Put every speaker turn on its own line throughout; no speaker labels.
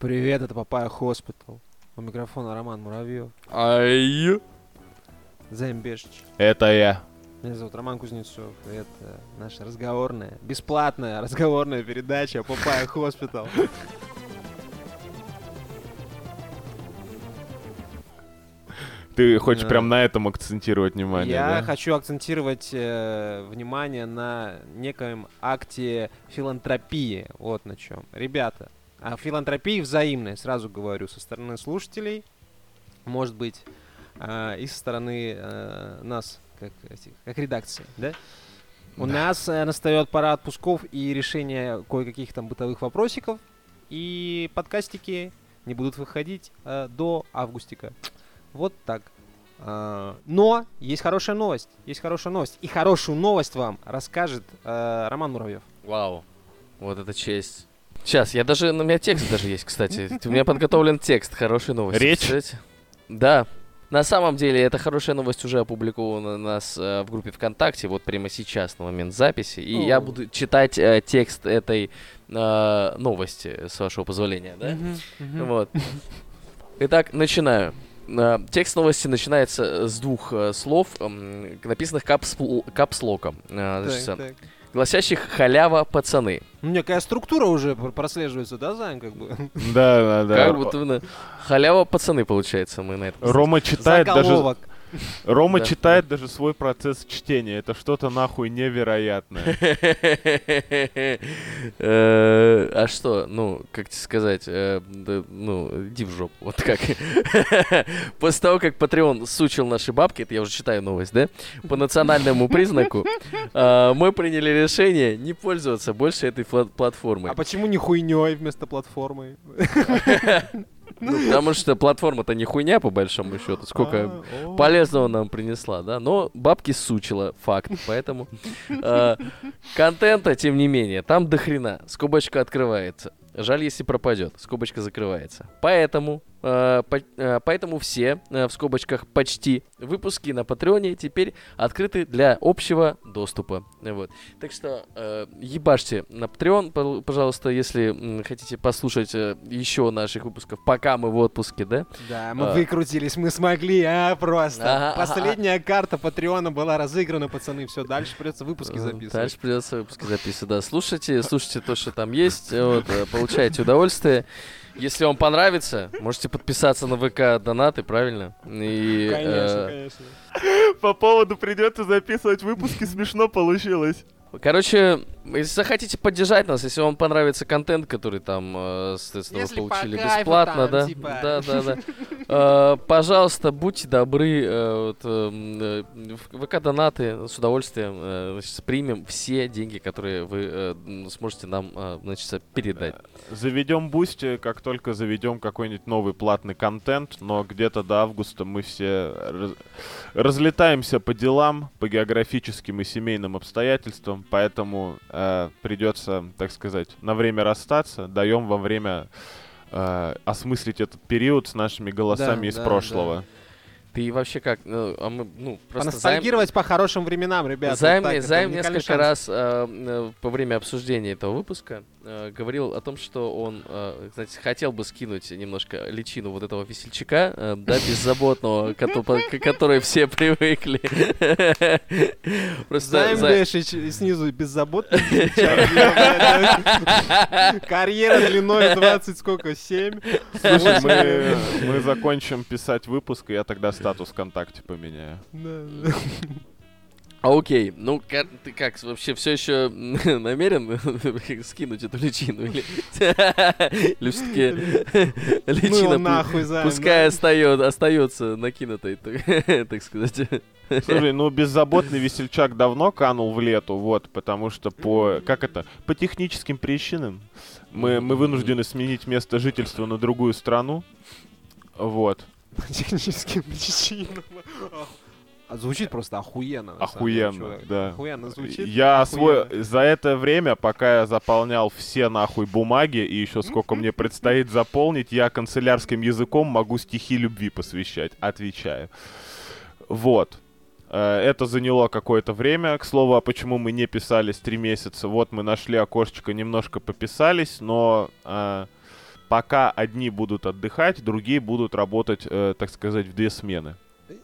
Привет, это Papaya Hospital. У микрофона Роман Муравьев.
Ай.
Займ Бешич.
Это я.
Меня зовут Роман Кузнецов. и Это наша разговорная, бесплатная разговорная передача Papaya Hospital.
Ты хочешь прям на этом акцентировать внимание,
Я
да?
хочу акцентировать э, внимание на некоем акте филантропии. Вот на чем. Ребята, филантропия взаимная, сразу говорю, со стороны слушателей, может быть, а, и со стороны э, нас, как, как редакции, да? У
Да.
нас э, настает пора отпусков и решения кое-каких там бытовых вопросиков, и подкастики не будут выходить э, до августика. Вот так. Но есть хорошая новость. Есть хорошая новость. И хорошую новость вам расскажет э, Роман Муравьев.
Вау. Вот это честь. Сейчас, я даже, у меня текст даже есть, кстати. У меня подготовлен текст, хорошие новости.
Речь?
представляете? Да. На самом деле, эта хорошая новость уже опубликована у нас э, в группе ВКонтакте, вот прямо сейчас, на момент записи. И я
О.
буду читать э, текст этой э, новости, с вашего позволения, да? Вот. Итак, начинаю. Э, Текст новости начинается с двух э, слов, написанных капсл- капслоком, э, значит,
Так, так.
Гласящих «халява, пацаны».
Ну, некая структура уже пр- прослеживается, да, Зайн, как бы?
Да, да, да.
Как будто бы, «халява, пацаны» получается мы на это.
Рома читает даже... Рома
Да.
читает даже свой процесс чтения. Это что-то нахуй невероятное.
Э, А что, ну, как тебе сказать, э, ну, иди в жопу, вот как. После того, как Patreon сучил наши бабки, это я уже читаю новость, да, по национальному признаку, э, мы приняли решение не пользоваться больше этой платформой.
А почему не хуйней вместо платформы?
Ну, потому что платформа-то не хуйня, по большому счету, сколько
А,
полезного нам принесла, да, но бабки сучила, факт, поэтому э, контента, тем не менее, там до хрена, скобочка открывается, жаль, если пропадет, скобочка закрывается, поэтому, по- поэтому все, э, в скобочках почти, выпуски на Патреоне теперь открыты для общего доступа, вот, так что э, ебашьте на Patreon, пожалуйста, если хотите послушать э, еще наших выпусков, пока мы в отпуске, да,
Да, мы
А.
выкрутились, мы смогли, а, просто.
Ага, ага,
Последняя карта Патреона была разыграна, пацаны, все, дальше придется выпуски
Э,
записывать.
Дальше придется выпуски записывать. Да, слушайте, слушайте то, что там есть, э, вот, э, получайте удовольствие. Если вам понравится, можете подписаться на ВК донаты, правильно? И,
Конечно,
э,
конечно.
По поводу придется записывать выпуски, смешно получилось.
Короче, если захотите поддержать нас, если вам понравится контент, который там, э, соответственно,
Если
вы
по
получили
кайфу
бесплатно,
там,
да,
типа.
да, да, да. Э, Пожалуйста, будьте добры, э, эм, ВК донаты с удовольствием значит, примем все деньги, которые вы сможете нам, значит, передать.
Заведем Boosty, как только заведем какой-нибудь новый платный контент, но где-то до августа мы все раз- разлетаемся по делам, по географическим и семейным обстоятельствам, поэтому э, придется, так сказать, на время расстаться. Даем вам время э, осмыслить этот период с нашими голосами
Да,
из
да,
прошлого.
Ты вообще как, ну, а мы, ну, просто займ,
Поностальгировать по хорошим временам, ребят.
займ,
вот так,
займ несколько
шанс.
раз э, э, во время обсуждения этого выпуска э, говорил о том, что он, э, знаете, хотел бы скинуть немножко личину вот этого весельчака, э, да, беззаботного, к которой все привыкли. Просто
снизу беззаботный. Карьера длиной 20 сколько, 7?
Слушай, мы, мы закончим писать выпуск, и я тогда статус ВКонтакте поменяю.
А, Окей, ну ка- ты как, вообще все еще намерен скинуть эту личину? Или или все-таки личина
нахуй,
пускай остается, остается накинутой, так так сказать.
Слушай, ну беззаботный весельчак давно канул в лету, вот, потому что по, как это, по техническим причинам мы, мы вынуждены сменить место жительства на другую страну, вот,
По техническим причинам. А звучит просто охуенно. деле,
охуенно,
чувак.
да.
Охуенно звучит.
Я
охуенно.
свой, за это время, пока я заполнял все нахуй бумаги, и еще сколько мне предстоит заполнить, я канцелярским языком могу стихи любви посвящать, отвечаю. Вот. Э, Это заняло какое-то время. К слову, а почему мы не писались три месяца? Вот мы нашли окошечко, немножко пописались, но э, пока одни будут отдыхать, другие будут работать, э, так сказать, в две смены.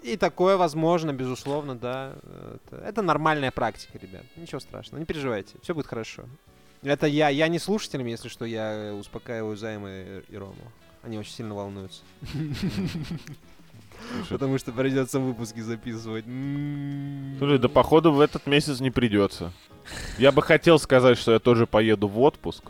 И такое возможно, безусловно, да. Это, это нормальная практика, ребят. Ничего страшного, не переживайте, все будет хорошо. Это я, я не слушателям, если что, я успокаиваю Займа и Рому. Они очень сильно волнуются. Потому что придется выпуски записывать. М-м-м.
Слушай, да походу в этот месяц не придется. Я бы хотел сказать, что я тоже поеду в отпуск,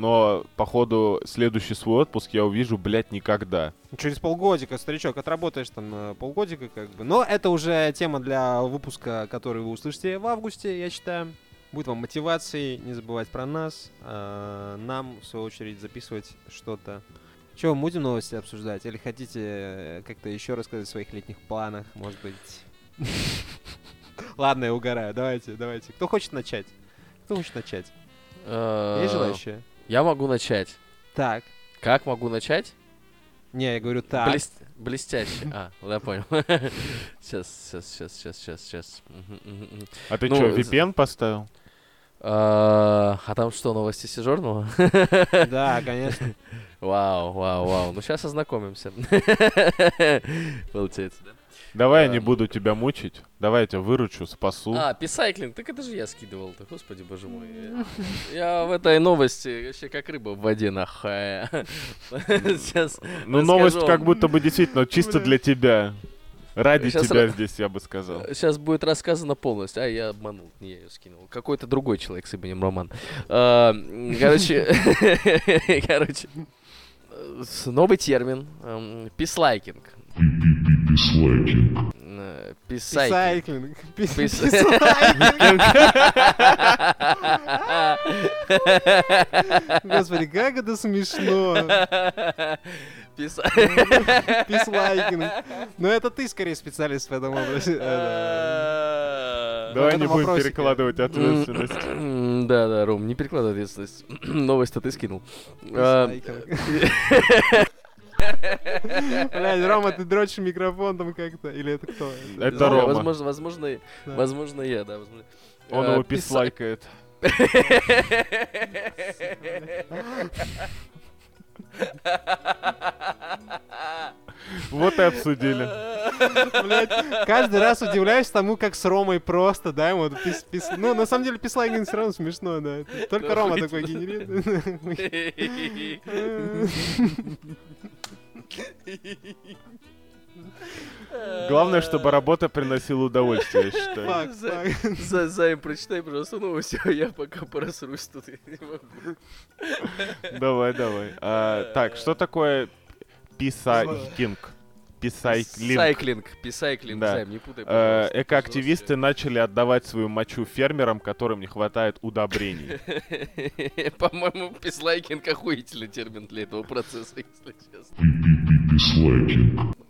но походу следующий свой отпуск я увижу, блядь, никогда.
Через полгодика, старичок, отработаешь там э, полгодика как бы. Но это уже тема для выпуска, который вы услышите в августе, я считаю. Будет вам мотивацией не забывать про нас. А нам, в свою очередь, записывать что-то что, будем новости обсуждать? Или хотите э, как-то еще рассказать о своих летних планах, может быть? Ладно, я угораю. Давайте, давайте. Кто хочет начать? Кто хочет начать? Есть желающие?
Я могу начать.
Так.
Как могу начать?
Не, я говорю так.
Блест... Блестяще. А, я понял. Сейчас, сейчас, сейчас, сейчас, сейчас, сейчас.
А ты ну, что, VPN поставил?
А, а там что, новости Сижорного?
Да, конечно.
Вау, вау, вау. Ну сейчас ознакомимся. Получается, да?
Давай я не буду тебя мучить. Давай я тебя выручу, спасу.
А, писайклинг, так это же я скидывал-то, господи боже мой. Я в этой новости вообще как рыба в воде, нахуй.
Сейчас Ну, новость как будто бы действительно чисто для тебя. Ради сейчас тебя ра... здесь, я бы сказал.
Сейчас будет рассказано полностью. А, я обманул, не я ее скинул. Какой-то другой человек с именем Роман. А, короче, короче, новый термин. Пислайкинг.
Пислайкинг. Писайклинг. Писайклинг. Господи, как это смешно. Пислайкинг. Но это ты скорее специалист в этом вопросе.
Давай не будем перекладывать ответственность.
Да, да, Ром, не перекладывай ответственность. Новость-то ты скинул.
Блядь, Рома, ты дрочишь микрофон там как-то? Или это кто?
Это Рома.
Возможно, возможно, возможно, я, да.
Он его пислайкает. Вот и обсудили.
Блядь, каждый раз удивляюсь тому, как с Ромой просто, да, ему пис, пис... Ну, на самом деле, пислайгинг все равно смешно, да. Только Рома такой генерирует.
Главное, чтобы работа приносила удовольствие, я считаю.
За, Займ, прочитай, пожалуйста, новости, а я пока просрусь тут.
Давай, давай. А, так, что такое писайкинг? Писайклинг.
Сайклинг, писайклинг,
да.
Займ, не путай,
э, Экоактивисты начали отдавать свою мочу фермерам, которым не хватает удобрений.
По-моему, пислайкинг охуительный термин для этого процесса, если честно.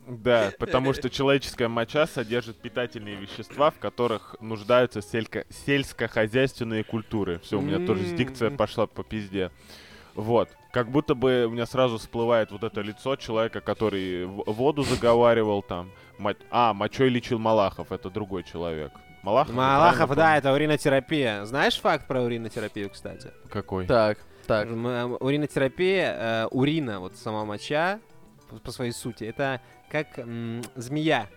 Да, потому что человеческая моча содержит питательные вещества, в которых нуждаются сельско- сельскохозяйственные культуры. Все, у меня тоже дикция пошла по пизде. Вот. Как будто бы у меня сразу всплывает вот это лицо человека, который воду заговаривал там. А, мочой лечил Малахов, это другой человек. Малахов?
Малахов, да, это уринотерапия. Знаешь факт про уринотерапию, кстати?
Какой?
Так, так.
Уринотерапия, э, урина, вот сама моча, по своей сути. Это как м- змея.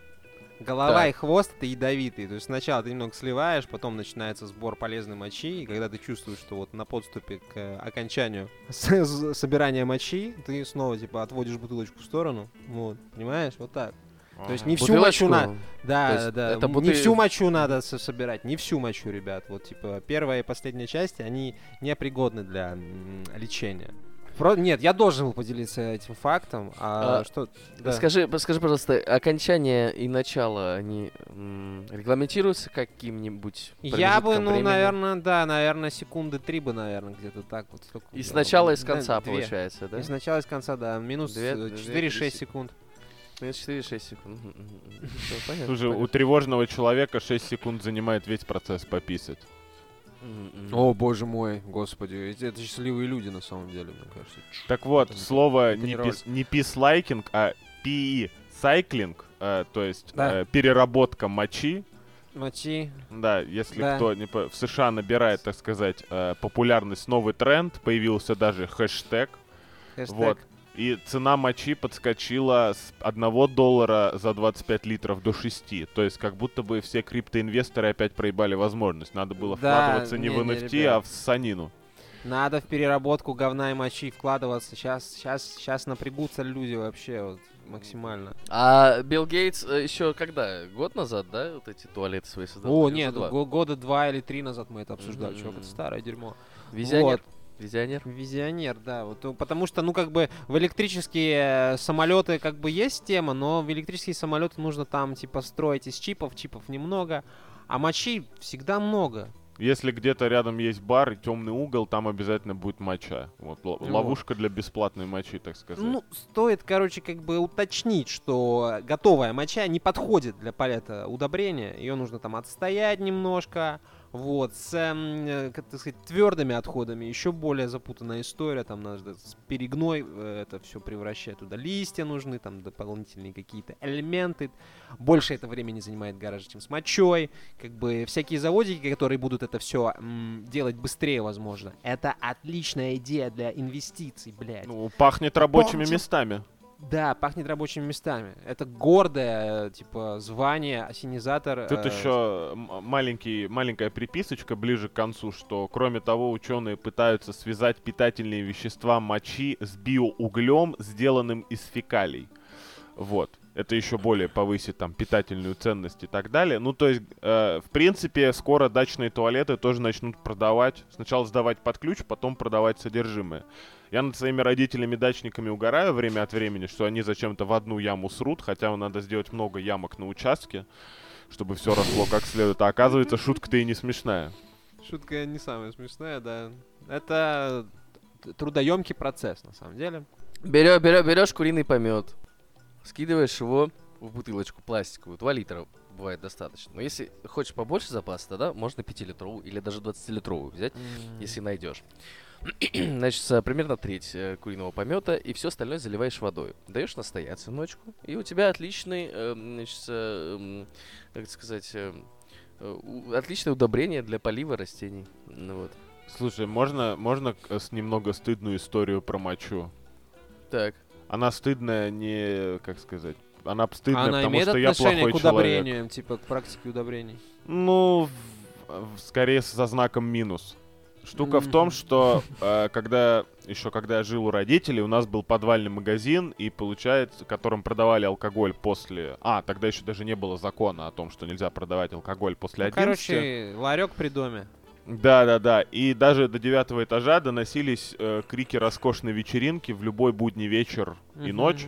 Голова так. и хвост это ядовитые. То есть сначала ты немного сливаешь, потом начинается сбор полезной мочи, и когда ты чувствуешь, что вот на подступе к э, окончанию собирания мочи, ты снова типа отводишь бутылочку в сторону. Вот, понимаешь? Вот так. То есть не всю мочу надо. Да, да. Это бутыль... Не всю мочу надо собирать, не всю мочу, ребят. Вот типа первая и последняя части, они непригодны для лечения. Про... Нет, я должен был поделиться этим фактом. А, а что?
Да. Скажи, скажи, пожалуйста, окончание и начало они м- регламентируются каким-нибудь?
Я бы, ну,
времени?
наверное, да, наверное, секунды три бы, наверное, где-то так вот.
Столько, и сначала и с конца, две. получается, да?
И сначала и с конца, да, минус 4-6 секунд.
Минус 4-6 секунд.
Слушай, у тревожного человека 6 секунд занимает весь процесс пописать.
О, боже мой, господи, это, это счастливые люди на самом деле, мне кажется.
Так вот, это, слово не, пис, не пислайкинг, а пи-сайклинг, э, то есть да. э, переработка мочи.
Мочи.
Да, если да. кто не по... в США набирает, так сказать, э, популярность, новый тренд, появился даже хэштег. Хэштег. Вот. И цена мочи подскочила с 1 доллара за 25 литров до 6. То есть как будто бы все криптоинвесторы опять проебали возможность. Надо было
Да,
вкладываться не,
не,
в
не,
NFT,
ребят.
а в санину.
Надо в переработку говна и мочи вкладываться. Сейчас, сейчас, сейчас напрягутся люди вообще вот, максимально.
А Билл Гейтс еще когда? Год назад, да, вот эти туалеты свои создал?
О, нет, года два или три назад мы это обсуждали,
Мгм.
чувак, это старое дерьмо.
Визионер.
Вот.
Визионер.
Визионер, да. Вот, ну, потому что, ну, как бы, в электрические самолеты, как бы, есть тема, но в электрические самолеты нужно там, типа, строить из чипов, чипов немного, а мочи всегда много.
Если где-то рядом есть бар и темный угол, там обязательно будет моча. Вот л-
Вот.
ловушка для бесплатной мочи, так сказать.
Ну, стоит, короче, как бы уточнить, что готовая моча не подходит для палета удобрения. Ее нужно там отстоять немножко. Вот, с, эм, как так сказать, твердыми отходами еще более запутанная история. Там надо с перегной э, это все превращать туда. Листья нужны, там дополнительные какие-то элементы. Больше это времени занимает гораздо, чем с мочой. Как бы всякие заводики, которые будут это все делать быстрее, возможно. Это отличная идея для инвестиций, блядь.
Ну, пахнет рабочими
Помните-
местами.
Да, пахнет рабочими местами. Это гордое, типа, звание, осенизатор.
Тут
э,
еще м- маленький, маленькая приписочка ближе к концу, что кроме того, ученые пытаются связать питательные вещества мочи с биоуглем, сделанным из фекалий. Вот. Это еще более повысит там питательную ценность и так далее. Ну, то есть, э, в принципе, скоро дачные туалеты тоже начнут продавать. Сначала сдавать под ключ, потом продавать содержимое. Я над своими родителями-дачниками угораю время от времени, что они зачем-то в одну яму срут, хотя надо сделать много ямок на участке, чтобы все росло как следует. А оказывается, шутка-то и не смешная.
Шутка не самая смешная, да. Это трудоемкий процесс, на самом деле.
Берешь, берешь, берешь куриный помет, скидываешь его в бутылочку пластиковую, 2 литра бывает достаточно. Но если хочешь побольше запаса, тогда можно 5-литровую или даже 20-литровую взять, если найдешь. Значит, э, примерно треть э, куриного помета, и все остальное заливаешь водой. Даешь настояться ночку, и у тебя отличный, э, значит, э, как сказать, отличное удобрение для полива растений. Ну вот.
Слушай, можно, можно с немного стыдную историю про мочу?
Так.
Она стыдная не, как сказать, она стыдная,
Она
потому
имеет
что я
отношение
плохой
к
человек.
удобрениям, типа к практике удобрений.
Ну, в- в- скорее со знаком минус. Штука в том, что э, когда еще когда я жил у родителей, у нас был подвальный магазин, и получается, которым продавали алкоголь после. А, тогда еще даже не было закона о том, что нельзя продавать алкоголь после
Ну,
11.
короче, ларек при доме.
Да, да, да. И даже до девятого этажа доносились э, крики роскошной вечеринки в любой будний вечер и ночь.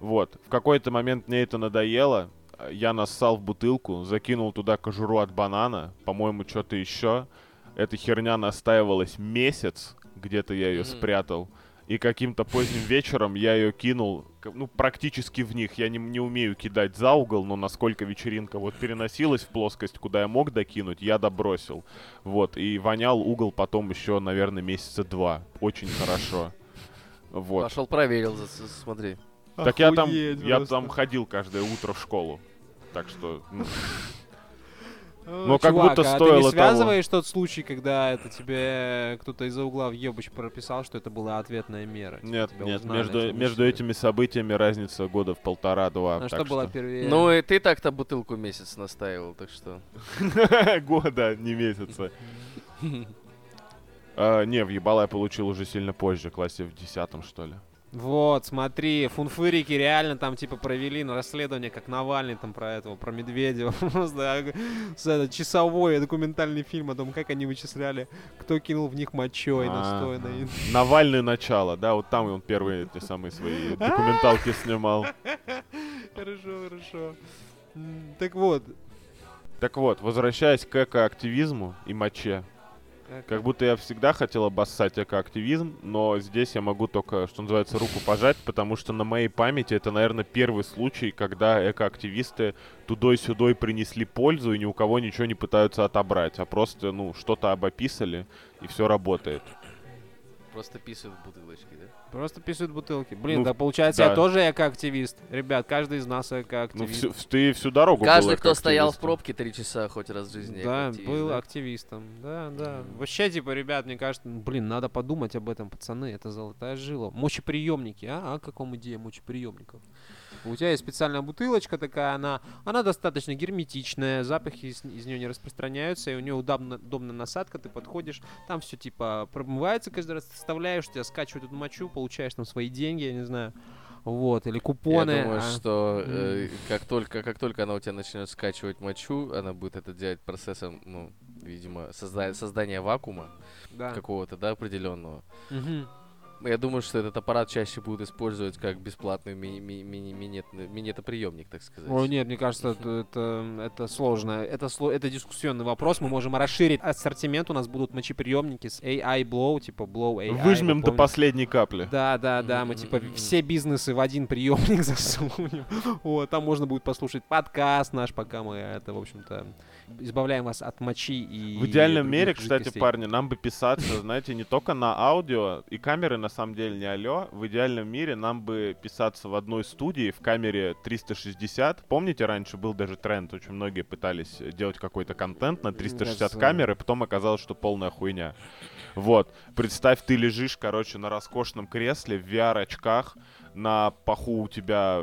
Вот. В какой-то момент мне это надоело. Я нассал в бутылку, закинул туда кожуру от банана, по-моему, что-то еще. Эта херня настаивалась месяц, где-то я ее спрятал. И каким-то поздним вечером я ее кинул, ну, практически в них. Я не, не умею кидать за угол, но насколько вечеринка вот переносилась в плоскость, куда я мог докинуть, я добросил. Вот, и вонял угол потом еще, наверное, месяца два. Очень хорошо. Вот.
Пошел проверил, смотри.
Так я там,
Охуеть
я
просто.
там ходил каждое утро в школу. Так что, ну,
Э,
Ну, как
чувак,
будто
а ты
стоило
не
того.
связываешь тот случай, когда это тебе кто-то из-за угла в ебач прописал, что это была ответная мера? Типа,
нет, нет,
узнали,
между, между этими событиями разница года в полтора-два.
Ну,
так
что было первее?
Ну и ты так-то бутылку месяц настаивал, так что.
Года, не месяца. А, не, въебала я получил уже сильно позже, классе в десятом, что ли.
Вот, смотри, фунфырики реально там типа провели на расследование, как Навальный там про этого, про Медведева. Просто а, это, часовой документальный фильм о том, как они вычисляли, кто кинул в них мочой настойно.
Ага. Навальный начало, да, вот там он первые те самые свои документалки снимал.
Хорошо, хорошо. Так вот.
Так вот, возвращаясь к экоактивизму и моче, Как будто я всегда хотел обоссать экоактивизм, но здесь я могу только, что называется, руку пожать, потому что на моей памяти это, наверное, первый случай, когда экоактивисты тудой-сюдой принесли пользу и ни у кого ничего не пытаются отобрать, а просто, ну, что-то обописали, и все работает.
Просто писают в бутылочке, да?
Просто писают бутылки. Блин,
Ну,
да получается, я
да.
тоже экоактивист. Ребят, каждый из нас
Ну,
экоактивист.
всю- ты всю дорогу
Каждый,
был
кто стоял в пробке три часа хоть раз в жизни.
Да, был
да?
активистом. Да, да. Вообще, типа, ребят, мне кажется, ну, блин, надо подумать об этом, пацаны. Это золотая жила. Мочеприемники, а? А как вам идея мочеприемников? У тебя есть специальная бутылочка такая, она, она достаточно герметичная, запахи из, из нее не распространяются, и у нее удобно, удобная насадка, ты подходишь, там все типа промывается каждый раз, ты вставляешь, тебя скачивают эту мочу, получаешь там свои деньги, я не знаю, вот, или купоны.
Я думаю,
а.
что э, как только как только она у тебя начнет скачивать мочу, она будет это делать процессом, ну, видимо, созда- создания вакуума
Да.
какого-то, да, определенного.
Мгм.
Я думаю, что этот аппарат чаще будут использовать как бесплатный ми- ми- мини- минет- минетоприемник, так сказать.
Ой, нет, мне кажется, это, это, это сложно. Это, сло- это дискуссионный вопрос. Мы можем расширить ассортимент. У нас будут мочеприемники с AI Blow, типа Blow AI.
Выжмем
вы
до последней капли.
Да, да, да, мы типа все бизнесы в один приемник засунем. Вот, там можно будет послушать подкаст наш, пока мы это, в общем-то, избавляем вас от мочи и...
В идеальном мире, кстати,
жидкостей.
парни, нам бы писаться, знаете, не только на аудио, и камеры на самом деле не алё. В идеальном мире нам бы писаться в одной студии в камере 360. Помните, раньше был даже тренд, очень многие пытались делать какой-то контент на 360
Да,
камер, и потом оказалось, что полная хуйня. Вот, представь, ты лежишь, короче, на роскошном кресле в VR-очках, на паху у тебя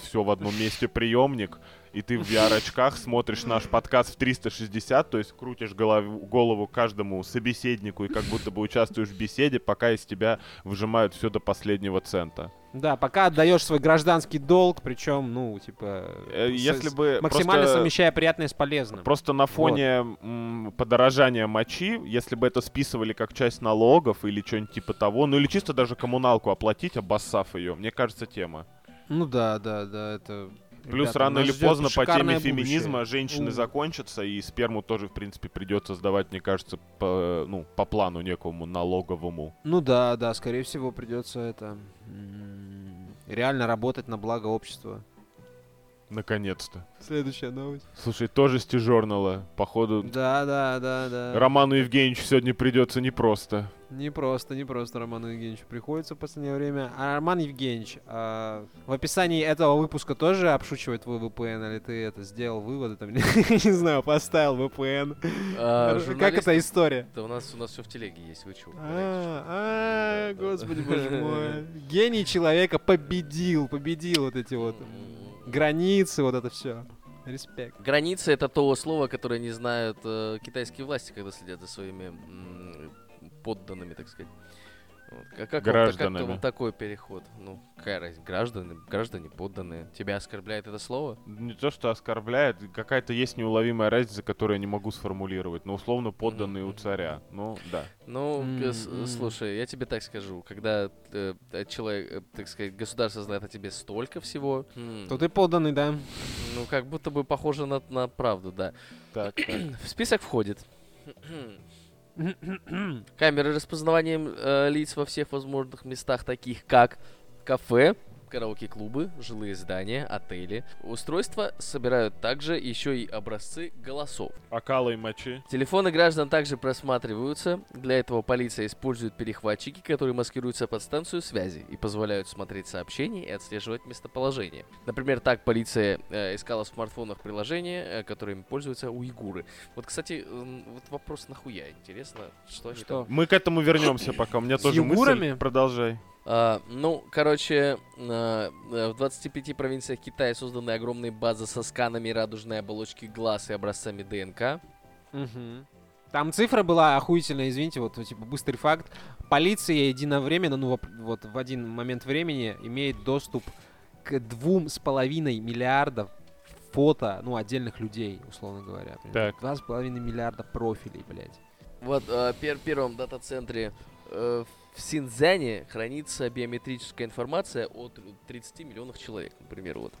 все в одном месте приемник, и ты в VR-очках смотришь наш подкаст в 360, то есть крутишь голову, голову каждому собеседнику и как будто бы участвуешь в беседе, пока из тебя выжимают все до последнего цента.
Да, пока отдаешь свой гражданский долг, причем, ну, типа...
Э,
с-
Если
с-
бы
Максимально
просто,
совмещая приятное с полезным.
просто на фоне м, подорожания мочи, если бы это списывали как часть налогов или что-нибудь типа того, ну или чисто даже коммуналку оплатить, обоссав ее, мне кажется, тема.
Ну да, да, да, это...
Плюс
Ребята,
рано или поздно по теме
шикарное
феминизма
будущее.
женщины
У.
закончатся, и сперму тоже, в принципе, придется сдавать, мне кажется, по, ну, по плану некому налоговому.
Ну да, да, скорее всего придется это реально работать на благо общества.
Наконец-то.
Следующая новость.
Слушай, тоже с. Походу,
Да, да, да, да.
Роману Евгеньевичу сегодня придется непросто.
Не просто, не просто Роману Евгеньевичу приходится в последнее время. А Роман Евгеньевич, а, в описании этого выпуска тоже обшучивает твой VPN, или ты это сделал выводы там, не знаю, поставил VPN?
А,
Как эта история?
Да у нас у нас все в телеге есть, вы чего?
А, а, господи
да.
боже мой. Гений человека победил, победил вот эти вот границы, вот это все. Респект.
Границы это то слово, которое не знают э, китайские власти, когда следят за своими м, подданными, так сказать. Как, как, вам, как
Гражданами.
вам такой переход? Ну, какая разница? Граждане, граждане подданные. Тебя оскорбляет это слово?
Не то, что оскорбляет, какая-то есть неуловимая разница, которую я не могу сформулировать. Но условно подданные у
Мгм.
царя. Ну, да.
Ну,
М-м.
слушай, я тебе так скажу, когда э, э, человек, э, так сказать, государство знает о тебе столько всего, м,
То ты подданный, да?
ну, как будто бы похоже на, на правду, да.
Так, так.
В список входит камеры распознавания э, лиц во всех возможных местах, таких как кафе, караоке-клубы, жилые здания, отели. Устройства собирают также еще и образцы голосов.
Окала и мочи.
Телефоны граждан также просматриваются. Для этого полиция использует перехватчики, которые маскируются под станцию связи и позволяют смотреть сообщения и отслеживать местоположение. Например, так полиция э, искала в смартфонах приложения, э, которыми пользуются уйгуры. Вот, кстати, м, вот вопрос нахуя, интересно, что они
Что?
Мы к этому вернемся пока. У меня тоже мысль. Продолжай.
А, ну, короче, э, в 25 провинциях Китая созданы огромные базы со сканами радужной оболочки глаз и образцами ДНК.
Мгм. Там цифра была охуительная, извините, вот типа быстрый факт. Полиция единовременно, ну вот в один момент времени имеет доступ к двум с половиной миллиардов фото, ну, отдельных людей, условно говоря.
Так.
Два с половиной миллиарда профилей, блядь.
Вот э, пер- первом дата-центре э, в Синьцзяне хранится биометрическая информация от 30 миллионов человек, например, вот.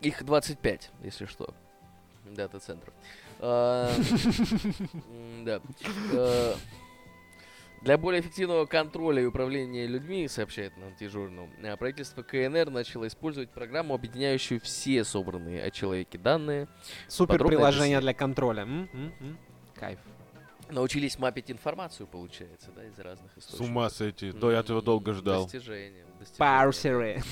Их 25, если что, дата-центров. А, Да. Э, Для более эффективного контроля и управления людьми, сообщает нам T-Journal, э, правительство КНР начало использовать программу, объединяющую все собранные о человеке данные.
Супер приложение для контроля. М? М? М? Кайф.
Научились мапить информацию, получается, да, из разных
С
источников.
ума сойти. Да, я этого долго ждал.
Достижение. достижение.
Парсеры.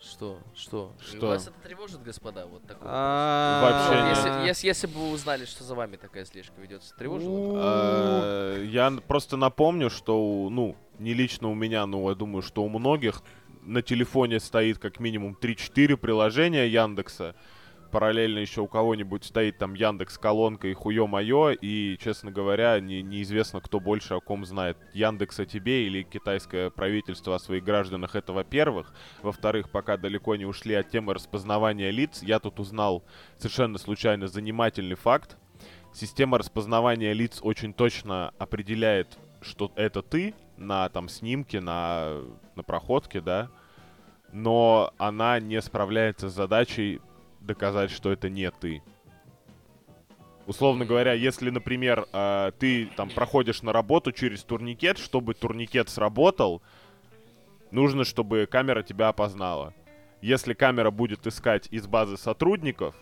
Что? Что? И
Что?
Вас это тревожит, господа? Вот такое.
Вообще
Вот
не-
если, если, бы вы узнали, что за вами такая слежка ведется, тревожило? бы?
Э, Я просто напомню, что, у- ну, не лично у меня, но я думаю, что у многих на телефоне стоит как минимум 3-4 приложения Яндекса. Параллельно еще у кого-нибудь стоит там Яндекс колонка и хуё моё, и, честно говоря, не- неизвестно, кто больше о ком знает. Яндекс о тебе или китайское правительство о своих гражданах, это во-первых. Во-вторых, пока далеко не ушли от темы распознавания лиц, я тут узнал совершенно случайно занимательный факт. Система распознавания лиц очень точно определяет, что это ты на там снимке, на, на проходке, да, но она не справляется с задачей доказать, что это не ты. Условно говоря, если, например, э, ты там проходишь на работу через турникет, чтобы турникет сработал, нужно, чтобы камера тебя опознала. Если камера будет искать из базы сотрудников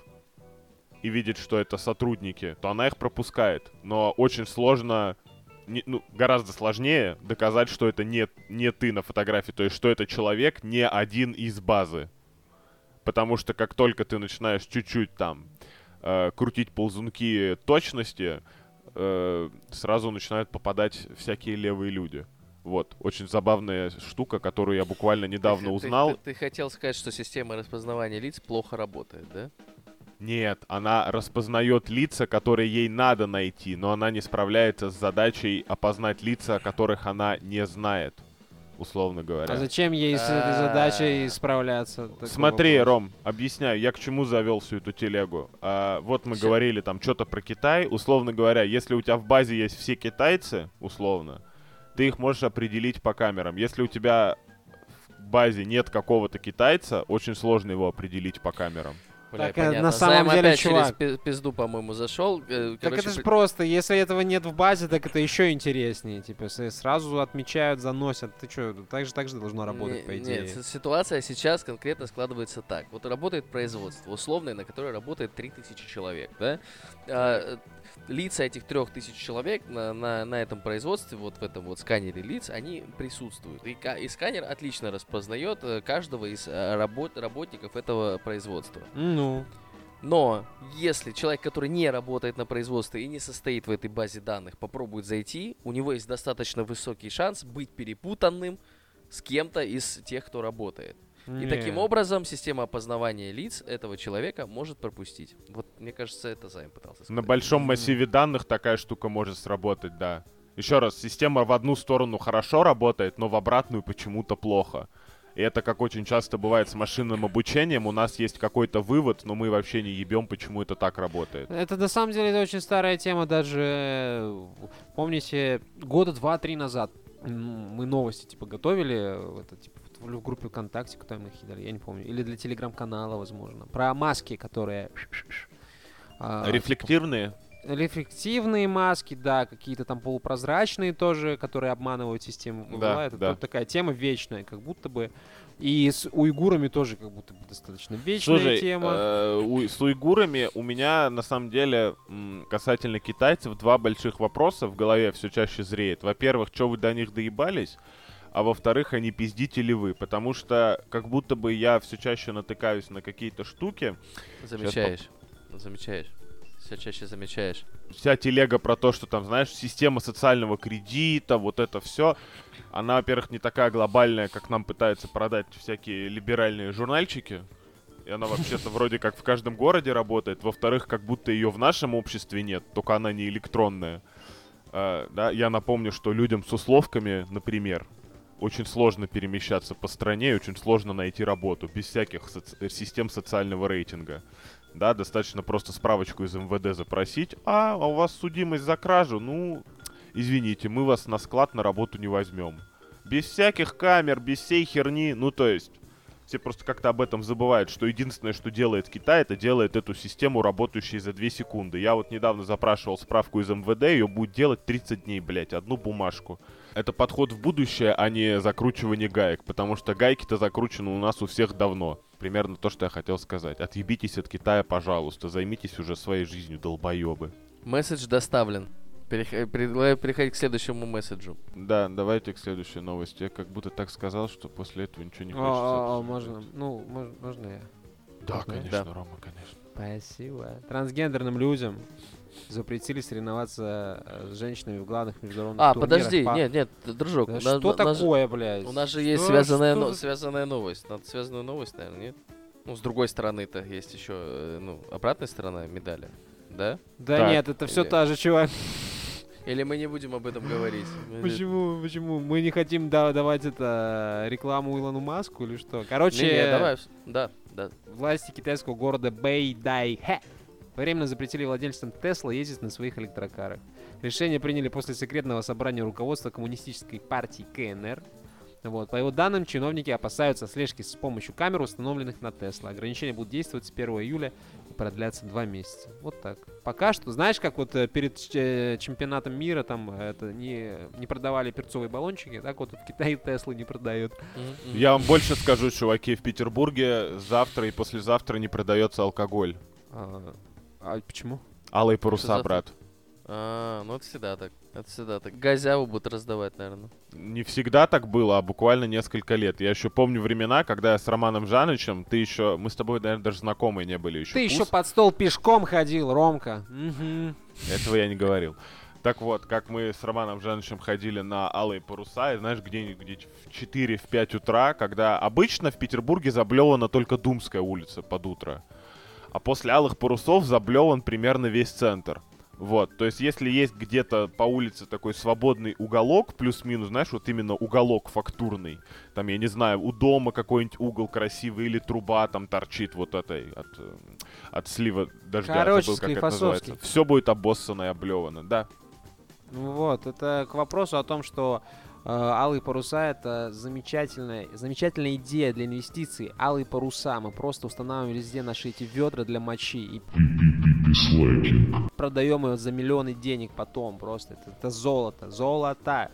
и видит, что это сотрудники, то она их пропускает. Но очень сложно, не- ну, гораздо сложнее доказать, что это не, не ты на фотографии, то есть что это человек не один из базы. Потому что как только ты начинаешь чуть-чуть там э, крутить ползунки точности, э, сразу начинают попадать всякие левые люди. Вот, очень забавная штука, которую я буквально недавно
Ты-
узнал.
Ты, ты хотел сказать, что система распознавания лиц плохо работает, да?
Нет, она распознает лица, которые ей надо найти, но она не справляется с задачей опознать лица, которых она не знает, условно говоря.
А зачем ей с этой
А.
задачей справляться?
Смотри,
вопрос.
Ром, объясняю, я к чему завел всю эту телегу. А, вот мы
Всё.
говорили там что-то про Китай. Условно говоря, если у тебя в базе есть все китайцы, условно, ты их можешь определить по камерам. Если у тебя в базе нет какого-то китайца, очень сложно его определить по камерам.
Бля,
Так, э,
понятно.
на самом
Займ
деле,
опять
чувак-
через пи- пизду, по-моему, зашел. Э,
Так
короче,
это же просто, если этого нет в базе, так это еще интереснее. Типа, сразу отмечают, заносят. Ты что, так же, так же должно работать,
Не-
по идее.
Нет, ситуация сейчас конкретно складывается так. Вот работает производство условное, на которое работает 3000 человек, да? А, лица этих 3000 человек на, на, на этом производстве, вот в этом вот сканере лиц, они присутствуют. И, и сканер отлично распознает э, каждого из э, работ, работников этого производства.
Ну,
Но если человек, который не работает на производстве и не состоит в этой базе данных, попробует зайти, у него есть достаточно высокий шанс быть перепутанным с кем-то из тех, кто работает. И
не.
таким образом система опознавания лиц этого человека может пропустить. Вот мне кажется, это Займ пытался сказать.
На большом массиве данных такая штука может сработать, да. Еще раз, система в одну сторону хорошо работает, но в обратную почему-то плохо. И это, как очень часто бывает с машинным обучением, у нас есть какой-то вывод, но мы вообще не ебем, почему это так работает.
Это на самом деле это очень старая тема, даже э, помните года два-три назад мы новости типа готовили, это типа в группе ВКонтакте, куда мы их кидали, я не помню, или для телеграм-канала, возможно, про маски, которые а,
Рефлективные?
Рефлективные маски, да, какие-то там полупрозрачные тоже, которые обманывают систему.
Да,
Была это
да.
такая тема вечная, как будто бы. И с уйгурами тоже как будто бы достаточно вечная
Слушай,
тема.
э, у- с уйгурами у меня на самом деле касательно китайцев два больших вопроса в голове все чаще зреет. Во-первых, что вы до них доебались? А во-вторых, они пиздите ли вы? Потому что как будто бы я все чаще натыкаюсь на какие-то штуки.
Замечаешь. Замечаешь. Все чаще замечаешь.
Вся телега про то, что там, знаешь, система социального кредита, вот это все. Она, во-первых, не такая глобальная, как нам пытаются продать всякие либеральные журнальчики. И она вообще-то вроде как в каждом городе работает. Во-вторых, как будто ее в нашем обществе нет, только она не электронная. А, да, я напомню, что людям с условками, например, очень сложно перемещаться по стране, очень сложно найти работу без всяких соци- систем социального рейтинга. Да, достаточно просто справочку из МВД запросить. А, а у вас судимость за кражу? Ну, извините, мы вас на склад на работу не возьмем. Без всяких камер, без всей херни. Ну, то есть, все просто как-то об этом забывают, что единственное, что делает Китай, это делает эту систему, работающую за 2 секунды. Я вот недавно запрашивал справку из МВД, ее будет делать 30 дней, блять, одну бумажку. Это подход в будущее, а не закручивание гаек, потому что гайки-то закручены у нас у всех давно. Примерно то, что я хотел сказать. Отъебитесь от Китая, пожалуйста, займитесь уже своей жизнью, долбоебы.
Месседж доставлен. Предлагаю переходить к следующему месседжу.
Да, давайте к следующей новости. Я как будто так сказал, что после этого ничего не хочется.
о, о,
обсуждать.
можно, ну, мож- можно я?
Да,
можно я?
конечно,
Да.
Рома, конечно.
Спасибо. Трансгендерным людям запретили соревноваться э, с женщинами в главных международных
А,
турнирах
подожди,
по-
нет, нет, дружок.
Да
на-
что
на-
такое, блядь?
У нас же есть
Что-
связанная,
что
но-
за-
связанная новость. Надо связанную новость, наверное, нет? Ну, с другой стороны-то есть еще, э, ну, обратная сторона медали. Да?
Да
Так,
нет, это все
или-
та же, чувак.
Или мы не будем об этом говорить?
Почему, почему? Мы не хотим да- давать это рекламу Илону Маску или что? Короче,
Не, не, давай. Да, да.
власти китайского города Бэйдайхэ временно запретили владельцам Тесла ездить на своих электрокарах. Решение приняли после секретного собрания руководства коммунистической партии КНР. Вот. По его данным, чиновники опасаются слежки с помощью камер, установленных на Тесла. Ограничения будут действовать с 1 июля и продлятся два месяца. Вот так. Пока что, знаешь, как вот э, перед э, чемпионатом мира там э, это не, не продавали перцовые баллончики, так вот в Китае Теслы не продают.
Я вам больше скажу, чуваки, в Петербурге завтра и послезавтра не продается алкоголь.
А, а почему?
Алые паруса,
завтра?
брат.
А, ну это всегда так. Это всегда так. Газяву будут раздавать, наверное.
Не всегда так было, а буквально несколько лет. Я еще помню времена, когда я с Романом Жанычем, ты еще, мы с тобой, наверное, даже знакомые не были еще.
Ты еще под стол пешком ходил, Ромка. Мгм.
Этого я не говорил. Так вот, как мы с Романом Жанычем ходили на алые паруса, и знаешь, где-нибудь в 4-5 утра, когда обычно в Петербурге заблевана только Думская улица под утро. А после алых парусов заблеван примерно весь центр. Вот, то есть если есть где-то по улице такой свободный уголок, плюс-минус, знаешь, вот именно уголок фактурный, там, я не знаю, у дома какой-нибудь угол красивый или труба там торчит вот этой от, э, от слива дождя,
Короче,
забыл, как это называется. Все будет обоссано и облевано, да.
Вот, это к вопросу о том, что алые паруса это замечательная, замечательная идея для инвестиций. Алые паруса. Мы просто устанавливаем везде наши эти ведра для мочи и продаем ее за миллионы денег потом. Просто это, это золото. Золото.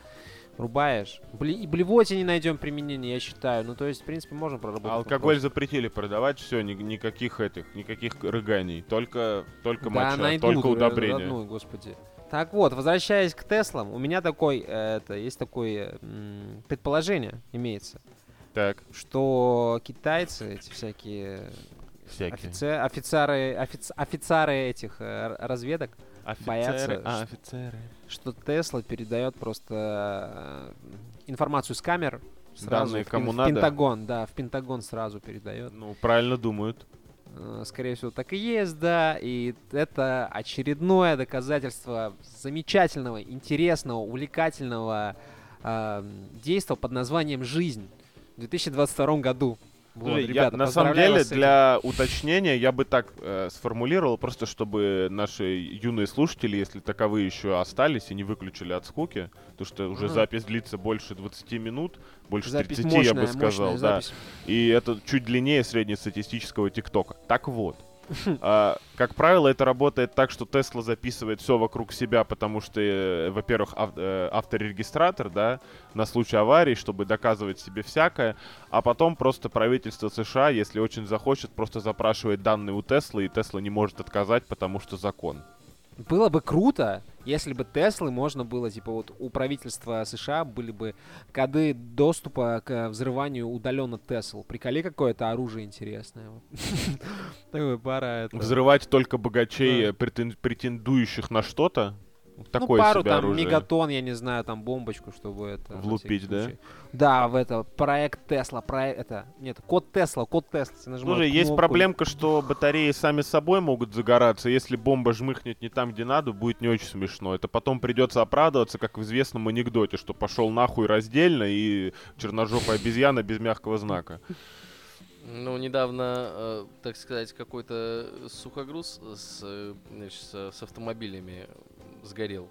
Рубаешь. Бли, и блевоте не найдем применения, я считаю. Ну, то есть, в принципе, можно проработать.
А алкоголь запретили продавать, все, никаких этих, никаких рыганий, только, только
да,
моча,
найдут,
только
р-
удобрения.
родной, господи. Так вот, возвращаясь к Теслам, у меня такой, э, это, есть такое м, предположение, имеется,
Так,
что китайцы, эти всякие
всякие.
офице- офицеры, офиц- офицеры этих э, разведок, боятся,
а, офицеры.
что Тесла передает просто э, информацию с камер сразу
Данные
в,
кому
в
надо?
Пентагон, да, в Пентагон сразу передает.
Ну, правильно думают.
Э, Скорее всего, так и есть, да. И это очередное доказательство замечательного, интересного, увлекательного э, действия под названием «Жизнь» в 2022 году. Вот,
Слушай, я-
ребята,
на самом деле, для уточнения я бы так э, сформулировал, просто чтобы наши юные слушатели, если таковые еще остались и не выключили от скуки, потому что уже
Ага.
запись длится больше 20 минут, больше
Запись
30,
мощная,
я бы сказал, да.
запись.
И это чуть длиннее среднестатистического ТикТока. Так вот. А, как правило, это работает так, что Тесла записывает все вокруг себя, потому что, э, во-первых, ав- э, авторегистратор, да, на случай аварии, чтобы доказывать себе всякое, а потом просто правительство США, если очень захочет, просто запрашивает данные у Теслы, и Тесла не может отказать, потому что закон.
Было бы круто, если бы Теслы можно было, типа вот у правительства США были бы коды доступа к взрыванию удаленно Тесл. Приколи какое-то оружие интересное. Такое пара.
Взрывать только богачей, э, претен- претендующих на что-то,
Ну,
такое
пару
себе
там
оружие.
мегатон, я не знаю, там бомбочку, чтобы это...
Влупить, да?
Да, в это, проект Тесла, проект, это, нет, код Тесла, код Тесла.
Слушай, есть
кнопку,
проблемка, что батареи сами собой могут загораться. Если бомба жмыхнет не там, где надо, будет не очень смешно. Это потом придется оправдываться, как в известном анекдоте, что пошел нахуй раздельно и черножопая обезьяна без мягкого знака.
Ну, недавно, э, так сказать, какой-то сухогруз с, э, значит, с автомобилями сгорел.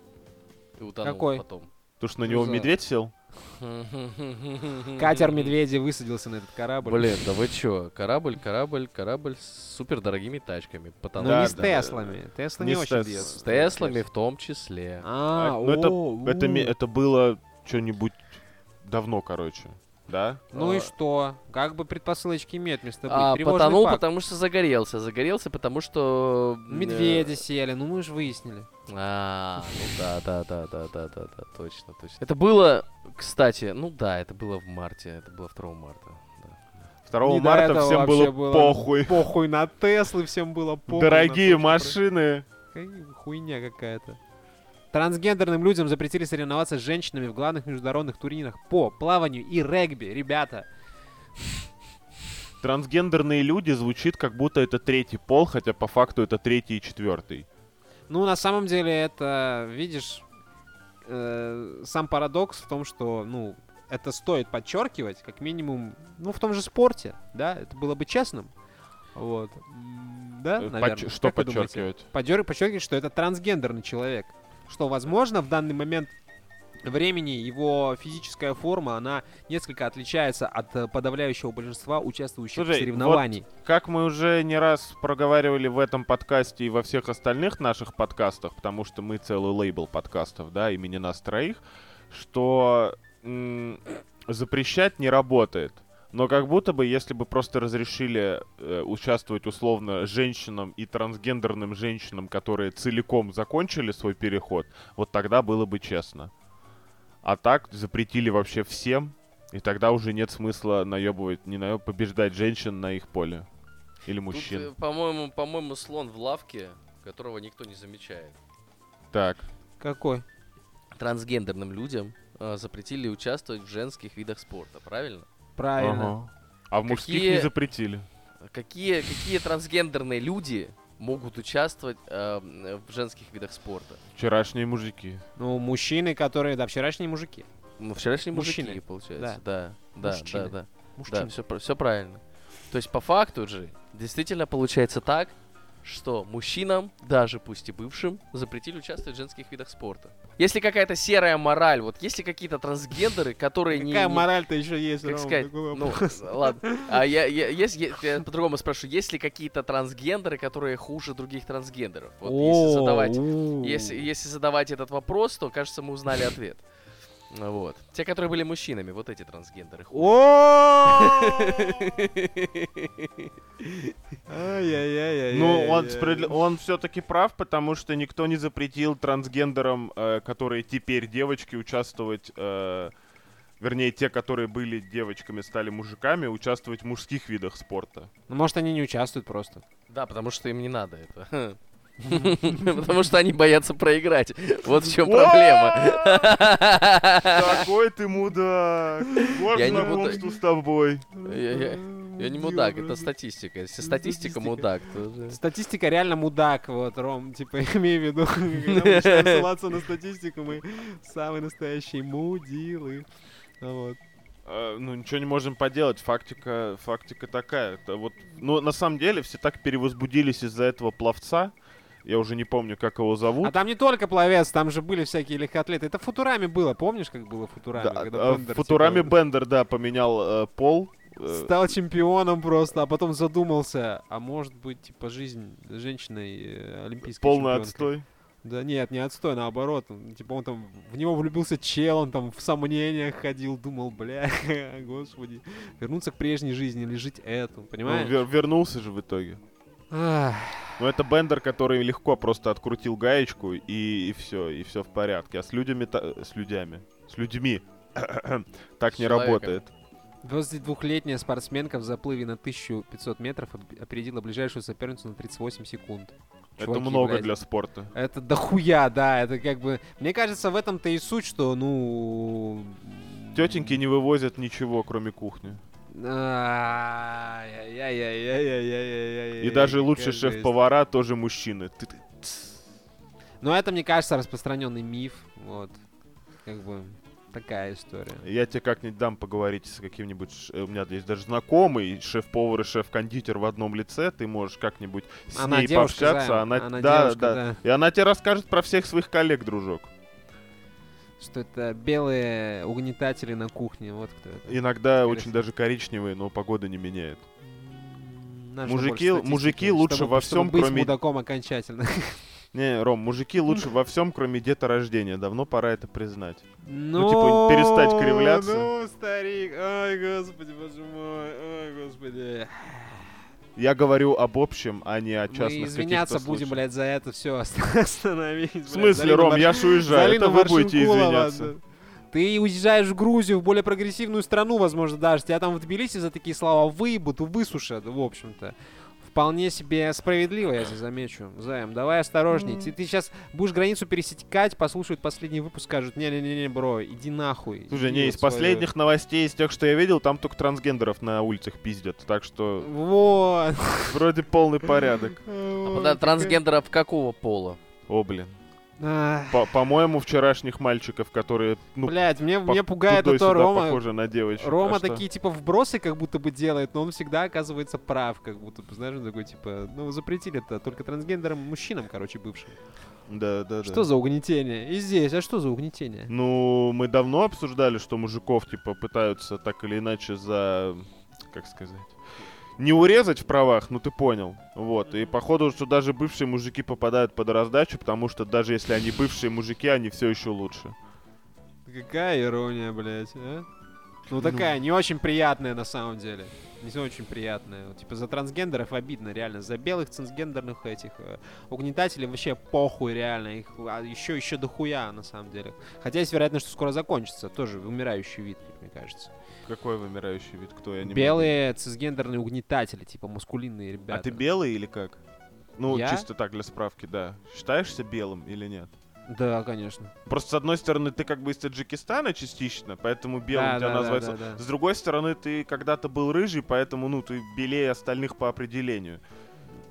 И утонул
Какой?
потом.
Потому что на него медведь сел.
Катер медведи высадился на этот корабль.
Блин, да вы чё? Корабль, корабль, корабль с супер дорогими тачками.
Ну
Потонул.
Да,
не с
да,
Теслами. Тесла
Не
не очень бьет.
С Теслами в том числе.
А,
ну это,
о,
это, ме- это было что-нибудь давно, короче. Да?
Ну
А,
и что? Как бы предпосылочки имеют место быть.
А,
Тревожный
потонул,
факт.
потому что загорелся. Загорелся, потому что... э,
Медведи сели, ну мы же выяснили.
А, ну да, да, да, да, да, да, да, точно, точно. Это было, кстати, ну да, это было в марте, это было 2 марта. да.
2
Не до
марта всем было похуй.
Похуй на Теслы, всем было похуй.
Дорогие машины.
Какая Хуйня какая-то. Трансгендерным людям запретили соревноваться с женщинами в главных международных турнирах по плаванию и регби. Ребята,
Трансгендерные люди звучит, как будто это третий пол, хотя по факту это третий и четвертый.
ну на самом деле это, видишь, э, сам парадокс в том, что, ну, это стоит подчеркивать, как минимум, ну, в том же спорте, да, это было бы честным. Вот. М, Да,
Э,
наверное.
подч- Что
Как вы думаете?
подчеркивать?
подчер- подчеркивать, что это трансгендерный человек. Что, возможно, в данный момент времени его физическая форма, она несколько отличается от э, подавляющего большинства участвующих
Слушай,
в соревнований.
Как мы уже не раз проговаривали в этом подкасте и во всех остальных наших подкастах, потому что мы целый лейбл подкастов, да, имени нас троих, что запрещать не работает. Но как будто бы, если бы просто разрешили э, участвовать условно женщинам и трансгендерным женщинам, которые целиком закончили свой переход, вот тогда было бы честно. А так запретили вообще всем, и тогда уже нет смысла наебывать, не наеб, побеждать женщин на их поле. Или
Тут,
мужчин.
э, по-моему, по-моему, слон в лавке, которого никто не замечает.
Так.
Какой?
Трансгендерным людям э, запретили участвовать в женских видах спорта, правильно?
Правильно.
Ага. А в мужских
Какие-
не запретили.
Какие, какие трансгендерные люди могут участвовать э, в женских видах спорта?
Вчерашние мужики.
Ну, мужчины, которые, да, вчерашние мужики.
Ну, вчерашние
Мужчины.
мужчины, получается. Да, да, да,
Мужчины.
да. Да,
Мужчины.
все, все правильно. То есть, по факту же, действительно получается так, что мужчинам, даже пусть и бывшим, запретили участвовать в женских видах спорта. Если какая-то серая мораль, вот если какие-то трансгендеры, которые не...
Какая
не-
мораль-то еще есть,
как
Ром?
сказать, ну, ладно. А я, я, есть, я, я по-другому спрошу, есть ли какие-то трансгендеры, которые хуже других трансгендеров? Вот если задавать, если задавать этот вопрос, то, кажется, мы узнали ответ. Ну Вот. Те, которые были мужчинами, вот эти трансгендеры.
О!
Ну, он, справедли- он все-таки прав, потому что никто не запретил трансгендерам, э, которые теперь девочки, участвовать, э, вернее, те, которые были девочками, стали мужиками, участвовать в мужских видах спорта.
Ну, может, они не участвуют просто.
Да, потому что им не надо это. Потому что они боятся проиграть. Вот в чем проблема.
Какой ты мудак!
Я не
знакомство с тобой.
Я- не мудак, это статистика. Если статистика
Статистика.
мудак, то
Статистика реально мудак, вот, Ром, типа, имей в виду, когда ссылаться на статистику, мы самые настоящие мудилы. Вот.
Э, ну, ничего не можем поделать, фактика, фактика такая. Это вот, ну, на самом деле, все так перевозбудились из-за этого пловца. Я уже не помню, как его зовут.
А там не только пловец, там же были всякие легкоатлеты. Это в Футураме было, помнишь, как было в Футураме?
Да,
когда
в
Бендер,
Футураме
типа,
Бендер, да, поменял э, пол. э,
Стал чемпионом просто, а потом задумался, а может быть, типа, жизнь женщиной э, олимпийской
полный
чемпионкой.
отстой.
Да нет, не отстой, наоборот. Типа он там, в него влюбился чел, он там в сомнениях ходил, думал, бля, господи, вернуться к прежней жизни или жить эту,
Ну,
понимаешь?
вер- вернулся же в итоге. Но это Бендер, который легко просто открутил гаечку и, все, и все в порядке. А с людьми, с людьми, с людьми так не
Человеком.
работает.
22-летняя спортсменка в заплыве на 1500 метров опередила ближайшую соперницу на 38 секунд.
Это
Чуваки,
много
блядь,
для спорта.
Это дохуя, да, это как бы... Мне кажется, в этом-то и суть, что, ну...
Тетеньки не вывозят ничего, кроме кухни. И даже
лучший
шеф-повара тоже мужчины.
Но это, мне кажется, распространенный миф. Вот. Как бы такая история.
Я тебе как-нибудь дам поговорить с каким-нибудь... У меня есть даже знакомый, шеф-повар и шеф-кондитер в одном лице. Ты можешь как-нибудь с
она
ней
девушка,
пообщаться. Она,
она
да,
девушка,
да,
да.
И она тебе расскажет про всех своих коллег, дружок.
Что это белые угнетатели на кухне. Вот кто это.
Иногда
Интересно.
очень даже коричневые, но погода не меняет.
Надо
Мужики- мужики лучше
чтобы-
во
чтобы
всем,
быть
кроме-
мудаком окончательно.
Не, Ром, мужики лучше во всем, кроме деторождения. Давно пора это признать.
Ну,
типа, перестать кривляться.
Ну, старик, ой, господи, боже мой, ой, господи.
Я говорю об общем, а не о частных
Мы извиняться будем,
случаях.
блядь, за это все. Остановись,
В смысле, Ром, я ж уезжаю,
Залина
это вы будете извиняться.
Ты уезжаешь в Грузию, в более прогрессивную страну, возможно, даже. Тебя там в Тбилиси за такие слова выебут, высушат, в общем-то. Вполне себе справедливо, я здесь замечу. Займ, давай осторожней. Ты, сейчас будешь границу пересекать, послушают последний выпуск, скажут, не-не-не, бро, иди нахуй.
Слушай,
иди
не, из
свою».
последних новостей, из тех, что я видел, там только трансгендеров на улицах пиздят. Так что
Вот.
вроде полный порядок.
А трансгендеров какого пола?
О, блин. По- По-моему, вчерашних мальчиков, которые, ну,
Блядь, мне,
по-
мне пугает это Рома.
похоже на девочек.
Рома
А что?
такие, типа, вбросы как будто бы делает, но он всегда оказывается прав, как будто бы, знаешь, он такой, типа, ну, запретили это только трансгендерам, мужчинам, короче, бывшим.
Да, да, да.
Что за угнетение? И здесь, а что за угнетение?
Ну, мы давно обсуждали, что мужиков, типа, пытаются так или иначе за... Как сказать? Не урезать в правах, ну ты понял. Вот. И походу, что даже бывшие мужики попадают под раздачу, потому что даже если они бывшие мужики, они все еще лучше.
Какая ирония, блядь, а? Ну, такая, не очень приятная на самом деле. Не очень приятная. Типа, за трансгендеров обидно, реально. За белых трансгендерных этих э, угнетателей вообще похуй, реально. Их а, еще, еще дохуя, на самом деле. Хотя есть вероятность, что скоро закончится. Тоже умирающий вид, как мне кажется.
Какой вымирающий вид? Кто я не могу-
Белые цисгендерные угнетатели, типа мускулинные ребята.
А ты белый или как? Ну,
Я?
чисто так, для справки, да. Считаешься белым или нет?
Да, конечно.
Просто, с одной стороны, ты как бы из Таджикистана частично, поэтому белым
Да,
тебя
да, да,
называется.
да, да.
С другой стороны, ты когда-то был рыжий, поэтому, ну, ты белее остальных по определению.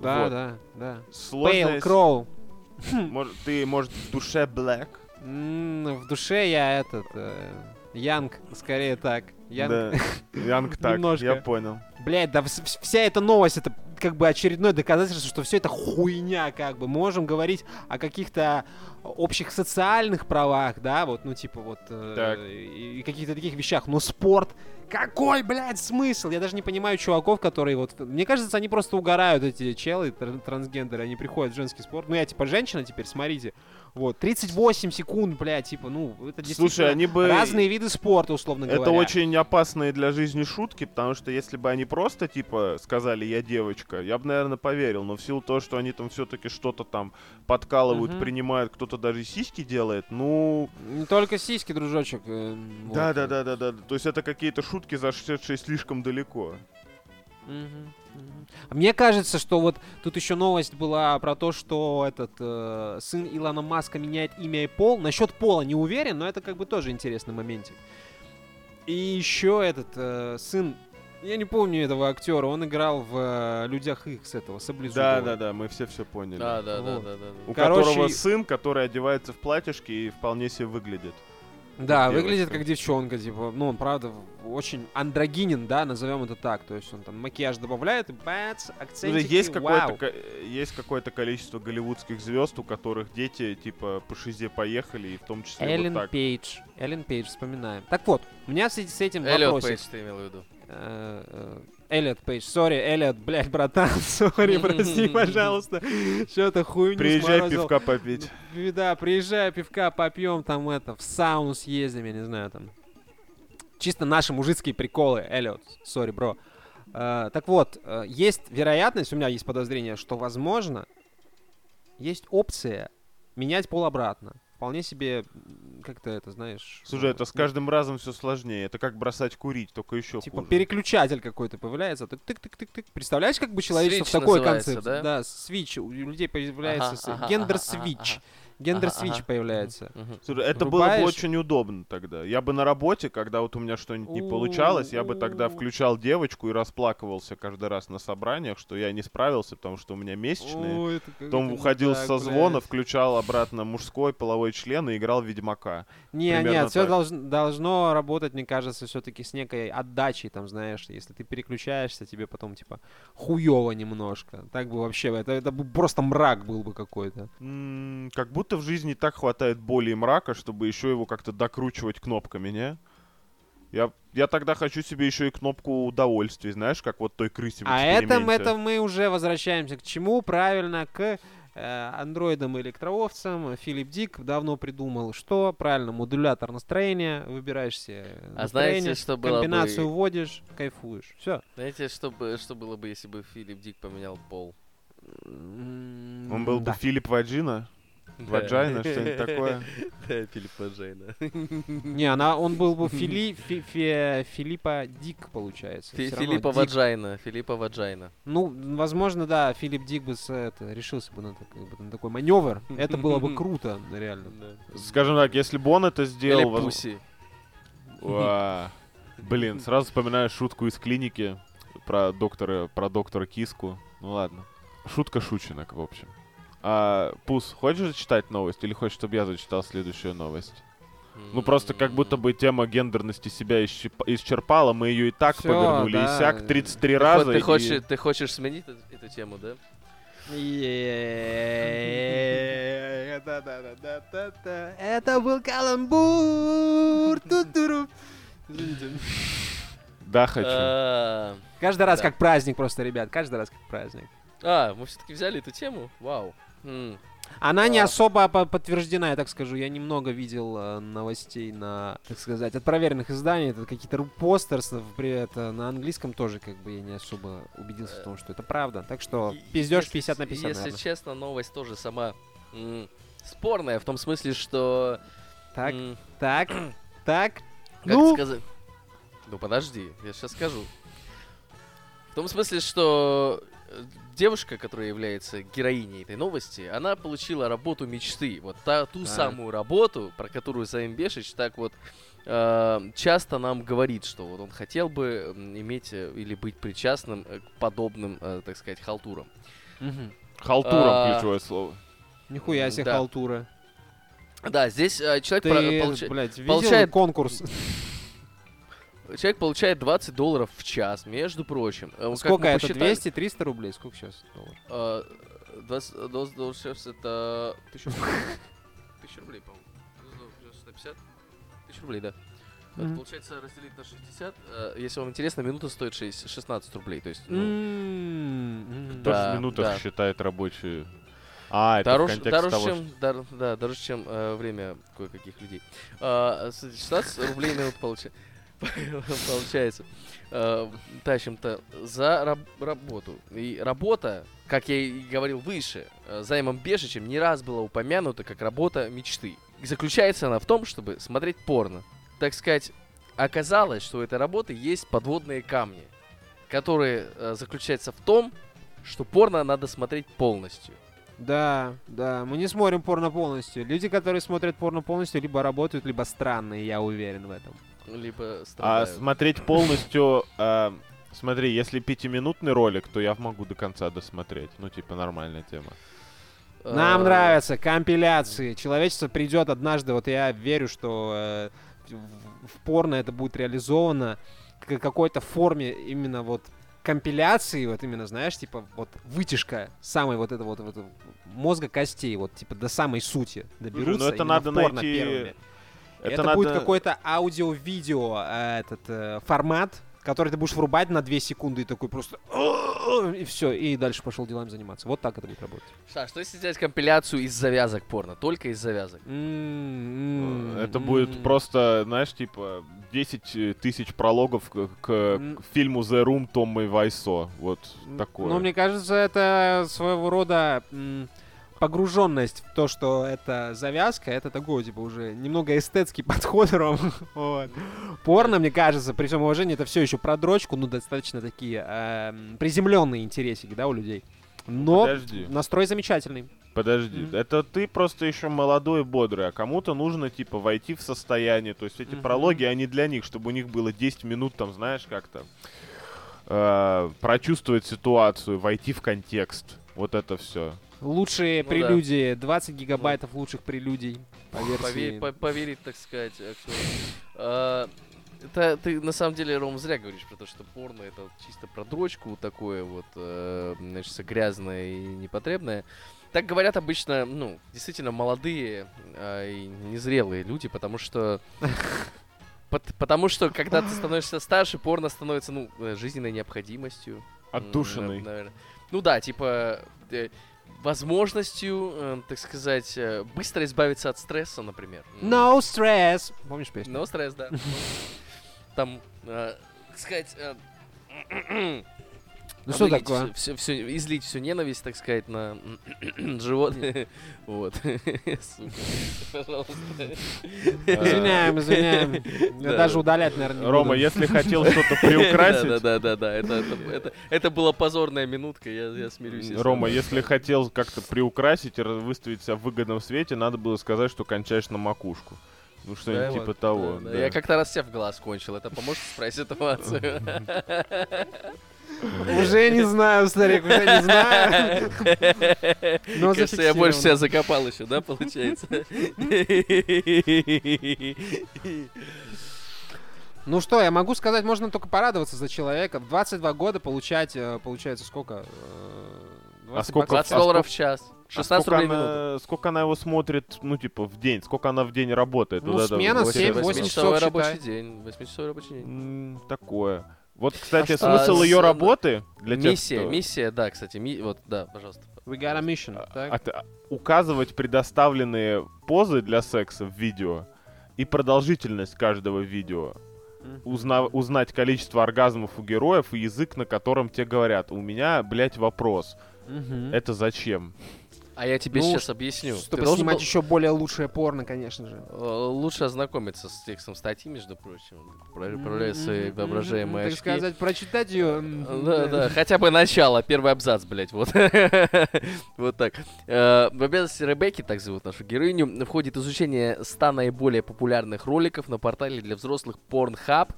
Да,
Вот.
да, да. Pale
Сложность...
Crow.
Мож- ты, может, в душе black?
М, В душе я этот... э, Янг, скорее так. Янг.
Да. Янг так,
Немножко.
я понял.
Блять, да вс- вс- вся эта новость, это как бы очередное доказательство, что все это хуйня, как бы. Мы можем говорить о каких-то общих социальных правах, да, вот, ну, типа, вот, э,
Так.
и, и каких-то таких вещах. Но спорт, какой, блядь, смысл? Я даже не понимаю чуваков, которые вот... Мне кажется, они просто угорают, эти челы, тр- трансгендеры, они приходят в женский спорт. Ну, я, типа, женщина теперь, смотрите. Вот, 38 секунд, блядь, типа, ну, это действительно
Слушай, они бы...
разные виды спорта, условно
Это
говоря.
очень опасные для жизни шутки, потому что если бы они просто, типа, сказали «я девочка», я бы, наверное, поверил. Но в силу того, что они там все-таки что-то там подкалывают,
Мгм.
принимают, кто-то даже сиськи делает, ну...
Не только сиськи, дружочек. э, вот.
Да-да-да-да-да. То есть это какие-то шутки, зашедшие слишком далеко.
Мне кажется, что вот тут еще новость была про то, что этот э, сын Илона Маска меняет имя и пол. Насчет пола не уверен, но это как бы тоже интересный моментик. И еще этот э, сын, я не помню этого актера, он играл в э, Людях Икс этого Саблезубова.
Да-да-да, мы все все поняли.
Да, да, да,
Вот.
да, да.
У
Короче,
которого сын, который одевается в платьишко и вполне себе выглядит.
Да,
девочка.
выглядит как девчонка, типа, ну, он, правда, очень андрогинен, да, назовем это так. То есть он там макияж добавляет и бац,
Слушай,
акцентики,
есть какое-то,
вау.
ко- есть какое-то количество голливудских звезд, у которых дети типа по шизе поехали, и в том числе
Эллен
вот так.
Пейдж. Эллен Пейдж, вспоминаем. Так вот, у меня с, с этим вопросик.
Пейдж ты имел в виду.
Эллиот Пейдж, сори, Эллиот, блядь, братан, сори, прости, пожалуйста. Что-то хуйню
Приезжай
сморозил.
пивка попить.
Да, приезжай, пивка попьем, там это, в сауну съездим, я не знаю, там. Чисто наши мужицкие приколы, Эллиот, сори, бро. Э, так вот, э, есть вероятность, у меня есть подозрение, что, возможно, есть опция менять пол обратно. Вполне себе, как-то это, знаешь...
Слушай,
э,
это с каждым разом все сложнее. Это как бросать курить, только еще
Типа
хуже.
переключатель какой-то появляется. Тык тык тык тык тык. Представляешь, как бы человечество
Switch
в такой концепции?
да?
свич. У людей появляется
Ага,
с-
ага,
гендер
ага, ага,
свич.
ага.
Гендер
Ага,
свич
ага.
появляется.
Слушай, это было бы очень удобно тогда. Я бы на работе, когда вот у меня что-нибудь не получалось, я бы тогда включал девочку и расплакивался каждый раз на собраниях, что я не справился, потому что у меня месячные. Потом уходил со звона, включал обратно мужской половой член и играл Ведьмака.
Не, нет, все должно работать, мне кажется, все-таки с некой отдачей, там, знаешь, если ты переключаешься, тебе потом, типа, хуево немножко. Так бы вообще, это, это бы просто мрак был бы какой-то.
Как будто в жизни так хватает боли и мрака, чтобы еще его как-то докручивать кнопками, не? Я, я тогда хочу себе еще и кнопку удовольствия, знаешь, как вот той крысе в
А это, это мы уже возвращаемся к чему? Правильно, к э, андроидом и электроовцем Филипп Дик давно придумал, что правильно, модулятор настроения, выбираешь себе
А знаете, что было
комбинацию
бы-
вводишь, кайфуешь. Все.
Знаете, что, бы, что было бы, если бы Филипп Дик поменял пол?
Он был бы
да.
Филипп Ваджина? Ваджайна, что-нибудь такое?
Да, Филипп Ваджайна.
Не, она, он был бы Фили, Фи- Фи- Филиппа Дик, получается.
Фи- Филиппа
Дик.
Ваджайна. Филиппа Ваджайна.
Ну, возможно, да, Филипп Дик бы с, это, решился бы на, как бы на такой маневр. Это было бы круто, реально.
Скажем так, если бы он это
Или
сделал... воз-
Пуси.
Уа. Блин, сразу вспоминаю шутку из клиники про доктора, про доктора Киску. Ну ладно. Шутка шученок, в общем. А, Пус, хочешь зачитать новость или хочешь, чтобы я зачитал следующую новость? Ну просто как будто бы тема гендерности себя исчерп- исчерпала, мы ее и так
Всё,
повернули,
да.
и сяк 33
Вот
раза.
ты,
и-
хочешь, ты хочешь сменить эту, эту тему, да?
Это был каламбур.
Да, хочу.
Каждый раз как праздник просто, ребят. Каждый раз как праздник.
А, мы все-таки взяли эту тему? Вау. М.
Она не
А.
особо по- подтверждена, я так скажу. Я немного видел э, новостей на, так сказать, от проверенных изданий. Это какие-то рупостерс, при это на английском тоже как бы я не особо убедился в том, что это правда. Так что пиздешь
если-
50 на 50,
Если
наверное.
честно, новость тоже сама спорная, в том смысле, что...
Так, так, так.
Как
Ну,
сказать? Ну подожди, я сейчас скажу. В том смысле, что э, девушка, которая является героиней этой новости, она получила работу мечты. Вот та, ту
Так.
самую работу, про которую Саим Бешич так вот э, часто нам говорит, что вот он хотел бы иметь э, или быть причастным э, к подобным, э, так сказать, халтурам.
мгм.
Халтуром
а,
ключевое слово.
нихуя себе
Да.
халтура.
Да, здесь э, человек,
Ты,
про- получа-
блядь,
получает-
конкурс?
человек получает 20 долларов в час, между прочим. Э,
Сколько это?
посчитали-
200-300 рублей? Сколько сейчас долларов?
Э, 20 20 долларов сейчас это... Тысяча рублей. По-моему. 150? Тысяча рублей, да. Это
Мгм.
получается разделить на 60. э, Если вам интересно, минута стоит 6, 16 рублей. То есть, ну,
м.
Тоже
Да,
в минутах
да.
считает рабочие. А, это в
дороже,
контексте
дороже,
того,
чем, дор- да, дороже, чем э, время кое-каких людей. С- 16 рублей минут получа- получается. Э, Тащим-то за раб- работу. И работа, как я и говорил выше, э, займом Бешичем не раз была упомянута как работа мечты. И заключается она в том, чтобы смотреть порно. Так сказать, оказалось, что у этой работы есть подводные камни, которые э, заключаются в том, что порно надо смотреть полностью.
Да, да, мы не смотрим порно полностью. Люди, которые смотрят порно полностью, либо работают, либо странные, я уверен в этом.
Либо
А
страдают.
смотреть полностью... а, Смотри, если пятиминутный ролик, то я могу до конца досмотреть. Ну, типа, нормальная тема.
Нам
Э,
нравятся компиляции. Человечество придет однажды, вот я верю, что э, в, порно это будет реализовано к какой-то форме именно вот компиляции, вот именно, знаешь, типа вот вытяжка самой вот этого вот, вот мозга костей, вот типа до самой сути доберутся.
ну это надо найти-
первыми. Это,
надо-
будет какой-то аудио-видео э, этот э, формат, который ты будешь врубать на 2 секунды и такой просто и все, и дальше пошел делами заниматься. Вот так это будет работать.
Саш, что если сделать компиляцию из завязок порно? Только из завязок.
М,
Это будет просто, знаешь, типа 10 тысяч прологов к, фильму The Room Томмы Вайсо. Вот такое.
Ну, мне кажется, это своего рода погруженность в то, что это завязка, это такой, типа, уже немного эстетский подход, Ром. Вот. Порно, мне кажется, при всем уважении, это все еще про дрочку, ну, достаточно такие эм, приземленные интересики, да, у людей. Но
Подожди.
настрой замечательный.
Подожди,
Мгм.
это ты просто еще молодой и бодрый, а кому-то нужно, типа, войти в состояние. То есть эти
Мгм.
прологи, они для них, чтобы у них было 10 минут, там, знаешь, как-то э, прочувствовать ситуацию, войти в контекст. Вот это все.
Лучшие
Ну да.
прелюдии, 20 гигабайтов лучших прелюдий по версии.
Пове- по- поверить, так сказать, актеру. А, Это ты на самом деле, Ром, зря говоришь про то, что порно это чисто про дрочку такое вот, э, значит, грязное и непотребное. Так говорят обычно, ну, действительно молодые а, и незрелые люди, потому что пот- потому что когда ты становишься старше, порно становится, ну, э, жизненной необходимостью.
Отдушиной.
М, наверно. Ну да, типа э, возможностью, э, так сказать, э, быстро избавиться от стресса, например.
No stress. Помнишь песню?
No стресс, да. Там, э, так сказать, э,
Ну что такое?
Всё, всё- излить всю ненависть, так сказать, на животное. Вот. Сука, Пожалуйста.
Извиняем, извиняем. Даже удалять, наверное, не
Рома, если хотел что-то приукрасить...
Да, да, да, да. Это, это, это, это была позорная минутка, я, смирюсь.
Рома, если хотел как-то приукрасить и выставить себя в выгодном свете, надо было сказать, что кончаешь на макушку. Ну, что-нибудь
Да,
типа
вот,
того.
да, да.
да.
Я как-то раз себя в глаз кончил. Это поможет исправить ситуацию?
Уже не знаю, старик, уже не знаю. Но
Кажется, я больше себя закопал еще, да, получается?
Ну что, я могу сказать, можно только порадоваться за человека. В 22 года получать, э, получается, сколько? Э, 20
сколько-
баксов.
20
а
долларов в час.
А
16
сколько
рублей минуту.
она, сколько она его смотрит, ну, типа, в день? Сколько она в день работает?
Ну,
Вот
смена
вот.
7-8
8
часов,
рабочий день. 8-часовой рабочий день.
М, Такое. Вот, кстати,
А
смысл
А,
ее
с-
работы для тех,
Миссия,
кто-
миссия, да, кстати, ми- вот, да, пожалуйста.
We got a mission.
а-
так?
от- а- указывать предоставленные позы для секса в видео и продолжительность каждого видео. Узна- узнать количество оргазмов у героев и язык, на котором те говорят. У меня, блядь, вопрос.
Мгм.
Это зачем?
А я тебе
Ну,
сейчас объясню. Ты
Чтобы
должен
снимать
был,
еще более лучшее порно, конечно же.
э, лучше ознакомиться с текстом статьи, между прочим. Про- Проявляя свои воображаемые очки.
Так сказать, прочитать ее.
Да, да, хотя бы начало, первый абзац, блядь, вот. Вот так. Э, В обязанности Ребекки, так зовут нашу героиню, входит изучение 100 наиболее популярных роликов на портале для взрослых Pornhub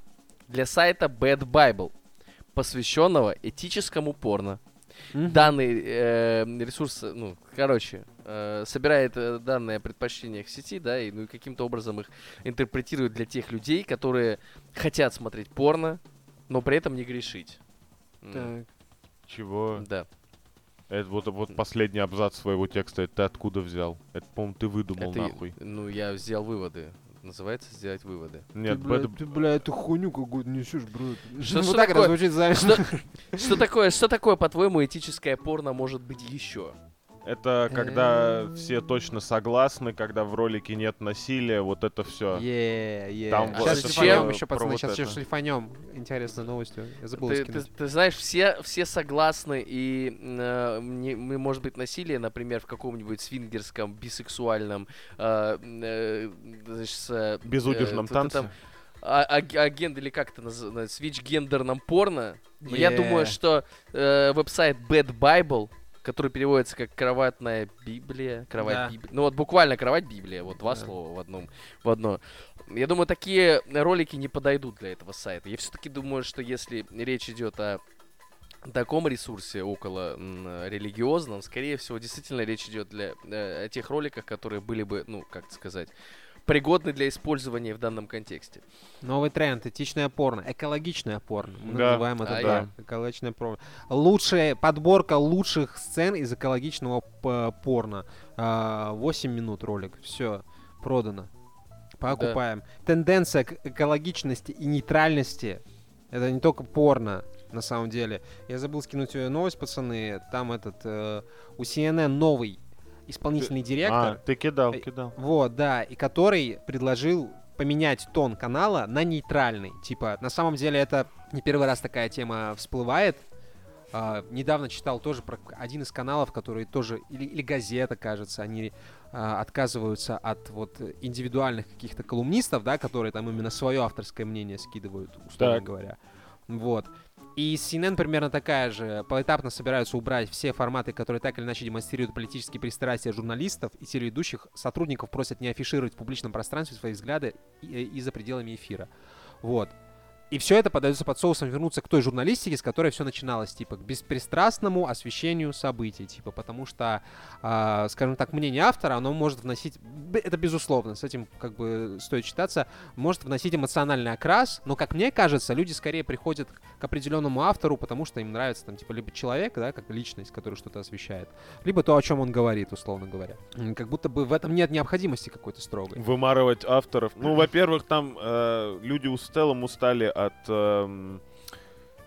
для сайта Bad Bible, посвященного этическому порно. Данный э, ресурс, ну, короче, э, собирает э, данные о предпочтениях сети, да, и, ну, и каким-то образом их интерпретирует для тех людей, которые хотят смотреть порно, но при этом не грешить.
Так.
Чего?
Да.
Это вот, вот последний абзац своего текста. Это ты откуда взял? Это, по-моему, ты выдумал
Это,
нахуй.
ну, я взял выводы. Называется сделать выводы.
Нет,
ты, бля,
это-
ты, бля, эту хуйню какую-то несешь, брат.
Что-
вот
что
так
такое? Что, что такое, что такое, по-твоему, этическое порно может быть еще?
Это когда
Э.
все точно согласны, когда в ролике нет насилия, вот это все. Там
вот
Сейчас шлифанем еще,
про
пацаны,
вот
сейчас еще
это.
шлифанем. Интересной новостью. Я забыл
Ты, ты- ты знаешь, все, все согласны, и, э, не- может быть, насилие, например, в каком-нибудь свингерском, бисексуальном, э, э, значит, с, э,
Безудержном
э,
танце.
там, а, а, агент или как это называется, свич-гендерном порно. Но Я думаю, что э, веб-сайт Bad Bible, который переводится как кроватная Библия, кровать
Да.
Библия, ну вот буквально кровать Библия, вот два
Да.
слова в одном, в одно. Я думаю, такие ролики не подойдут для этого сайта. Я все-таки думаю, что если речь идет о таком ресурсе около религиозном, скорее всего, действительно речь идет для э, о тех роликах, которые были бы, ну, как сказать, пригодны для использования в данном контексте.
Новый тренд, этичное порно, экологичное порно. Мы
Да.
называем это
А,
так, экологичное порно. Лучшая подборка лучших сцен из экологичного порно. А, 8 минут ролик, все, продано. Покупаем. Тенденция к экологичности и нейтральности. Это не только порно, на самом деле. Я забыл скинуть э, новость, пацаны. Там этот э, у CNN новый исполнительный директор.
А, ты кидал,
Э,
кидал.
Вот, да, и который предложил поменять тон канала на нейтральный. Типа, на самом деле это не первый раз такая тема всплывает. А, недавно читал тоже про один из каналов, который тоже, или, или газета, кажется, они а, отказываются от вот индивидуальных каких-то колумнистов, да, которые там именно свое авторское мнение скидывают, условно
Так.
говоря. Вот. И CNN примерно такая же. Поэтапно собираются убрать все форматы, которые так или иначе демонстрируют политические пристрастия журналистов и телеведущих. Сотрудников просят не афишировать в публичном пространстве свои взгляды и, и за пределами эфира. Вот. И все это подается под соусом вернуться к той журналистике, с которой все начиналось, типа, к беспристрастному освещению событий, типа, потому что, а, скажем так, мнение автора, оно может вносить, это безусловно, с этим как бы стоит считаться, может вносить эмоциональный окрас, но, как мне кажется, люди скорее приходят к определенному автору, потому что им нравится, там, типа, либо человек, да, как личность, который что-то освещает, либо то, о чем он говорит, условно говоря. Как будто бы в этом нет необходимости какой-то строгой.
Вымарывать авторов. Ну, во-первых, там э, люди у- в целом устали от эм,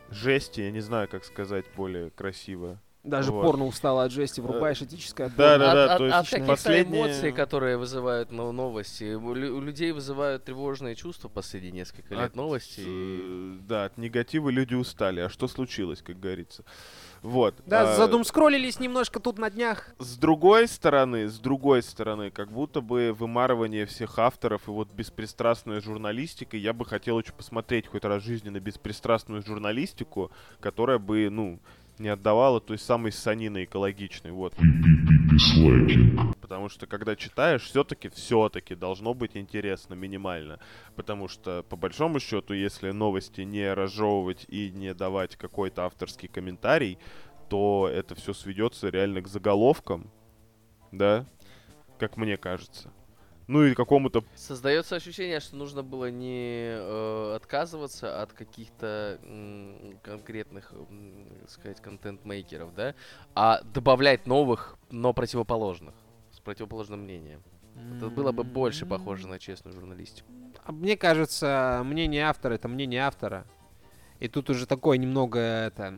жести, я не знаю, как сказать более красиво.
Даже
Вот.
порно устала от жести, врубаешь этическое
Да, да, да,
от,
то
от-
есть
от каких-то
последние-
эмоций, которые вызывают ну, новости. У людей вызывают тревожные чувства последние несколько лет
От,
новости. и-
э, Да, от негатива люди устали. А что случилось, как говорится? Вот.
Да,
а,
задум скроллились немножко тут на днях.
С другой стороны, с другой стороны, как будто бы вымарывание всех авторов и вот беспристрастная журналистика, я бы хотел очень посмотреть хоть раз в жизни на беспристрастную журналистику, которая бы, ну, не отдавала той самой санины экологичной, вот. Потому что когда читаешь, все-таки, все-таки должно быть интересно минимально. Потому что, по большому счету, если новости не разжевывать и не давать какой-то авторский комментарий, то это все сведется реально к заголовкам, да, как мне кажется. Ну и какому-то...
Создается ощущение, что нужно было не э, отказываться от каких-то конкретных, так сказать, контент-мейкеров, да, а добавлять новых, но противоположных, с противоположным мнением. Это было бы больше похоже на честную журналистику.
А Мне кажется, мнение автора это мнение автора. И тут уже такой немного это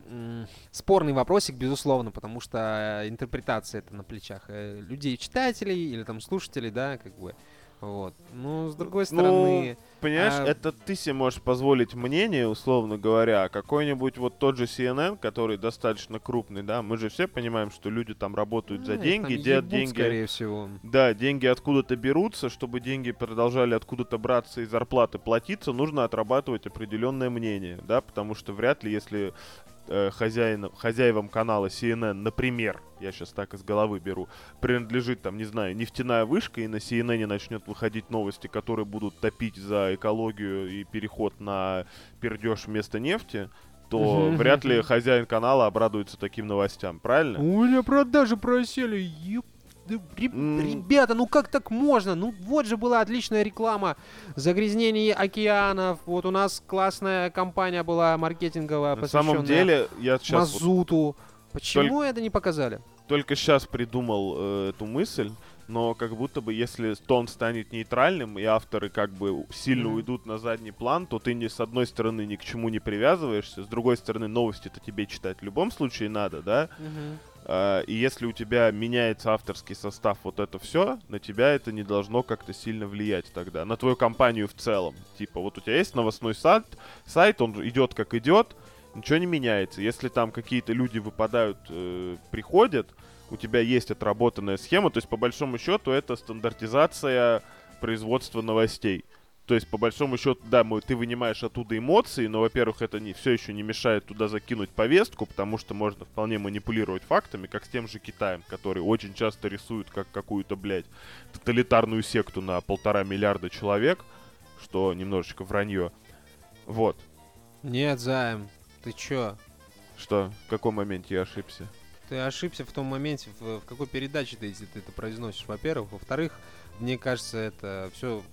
спорный вопросик, безусловно, потому что интерпретация это на плечах э, людей, читателей или там слушателей, да, как бы. Вот. Ну, с другой стороны,
Понимаешь,
А-
это ты себе можешь позволить мнение, условно говоря, какой-нибудь вот тот же CNN, который достаточно крупный, да, мы же все понимаем, что люди там работают за
ну, их
деньги, делают деньги.
скорее всего.
Да, деньги откуда-то берутся, чтобы деньги продолжали откуда-то браться и зарплаты платиться, нужно отрабатывать определенное мнение, да, потому что вряд ли, если э, хозяин, хозяевам канала CNN, например, я сейчас так из головы беру, принадлежит там, не знаю, нефтяная вышка, и на CNN начнет выходить новости, которые будут топить за экологию и переход на пердеж вместо нефти, то вряд ли хозяин канала обрадуется таким новостям, правильно?
У меня продажи просели, еб... Ребята, ну как так можно? Ну вот же была отличная реклама загрязнений океанов. Вот у нас классная компания была маркетинговая,
На самом деле, я сейчас
мазуту. Почему это не показали?
только сейчас придумал э, эту мысль, но как будто бы если тон станет нейтральным и авторы как бы сильно
Мгм.
уйдут на задний план, то ты не с одной стороны ни к чему не привязываешься, с другой стороны новости-то тебе читать в любом случае надо, да? А, и если у тебя меняется авторский состав, вот это все, на тебя это не должно как-то сильно влиять тогда, на твою компанию в целом. Типа, вот у тебя есть новостной сайт, сайт он идет как идет, ничего не меняется. Если там какие-то люди выпадают, э, приходят, у тебя есть отработанная схема, то есть по большому счету это стандартизация производства новостей. То есть, по большому счету, да, мой, ты вынимаешь оттуда эмоции, но, во-первых, это не, все еще не мешает туда закинуть повестку, потому что можно вполне манипулировать фактами, как с тем же Китаем, который очень часто рисует как какую-то, блядь, тоталитарную секту на полтора миллиарда человек, что немножечко вранье. Вот.
Нет, Займ, ты чё?
Что, в каком моменте я ошибся?
Ты ошибся в том моменте, в, в какой передаче ты, ты это произносишь, во-первых. Во-вторых, мне кажется, это все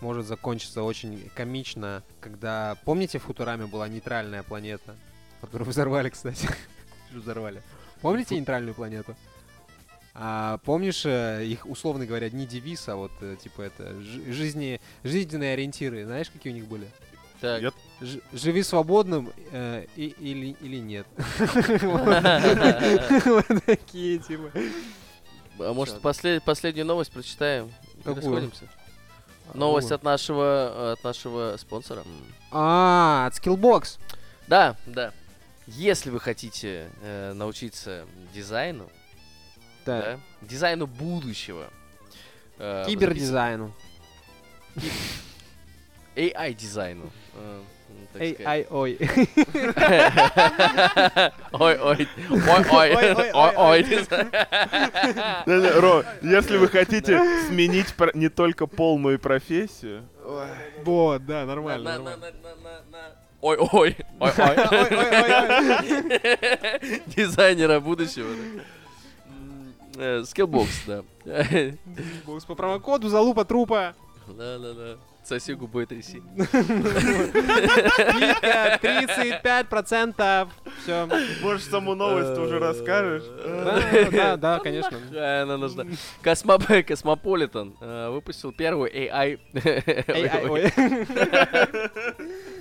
может закончиться очень комично, когда... Помните, в Футураме была нейтральная планета, которую взорвали, кстати? Взорвали. Помните нейтральную планету? А помнишь э, их, условно говоря, не девиз, а вот э, типа это жи- жизни, жизненные ориентиры. Знаешь, какие у них были?
Так.
Я-
Ж- живи свободным э, и- или, или нет. Вот такие, типа.
А может, последнюю новость прочитаем?
Какую?
Новость от нашего, от нашего спонсора.
А, от Skillbox.
Да, да. Если вы хотите э, научиться дизайну,
Да.
да, дизайну будущего, э,
Кибердизайну.
AI-дизайну, э, так
Эй,
сказать.
ай, ой.
Ой, ой, ой, ой,
Ой, ой,
ой,
ой,
ой.
Не-не, Ро, если вы хотите сменить не только пол, но и профессию,
Вот, да, нормально.
Ой, ой, ой, ой.
Ой, ой, ой, ой.
Дизайнера будущего. да. Э, Skillbox, да.
Skillbox по промокоду залупа трупа.
Да-да-да. Соси губой тряси.
Скидка 35%. Все.
может, саму новость уже расскажешь?
Да, да, конечно.
Она нужна. Cosmo- Cosmopolitan э, выпустил первую AI...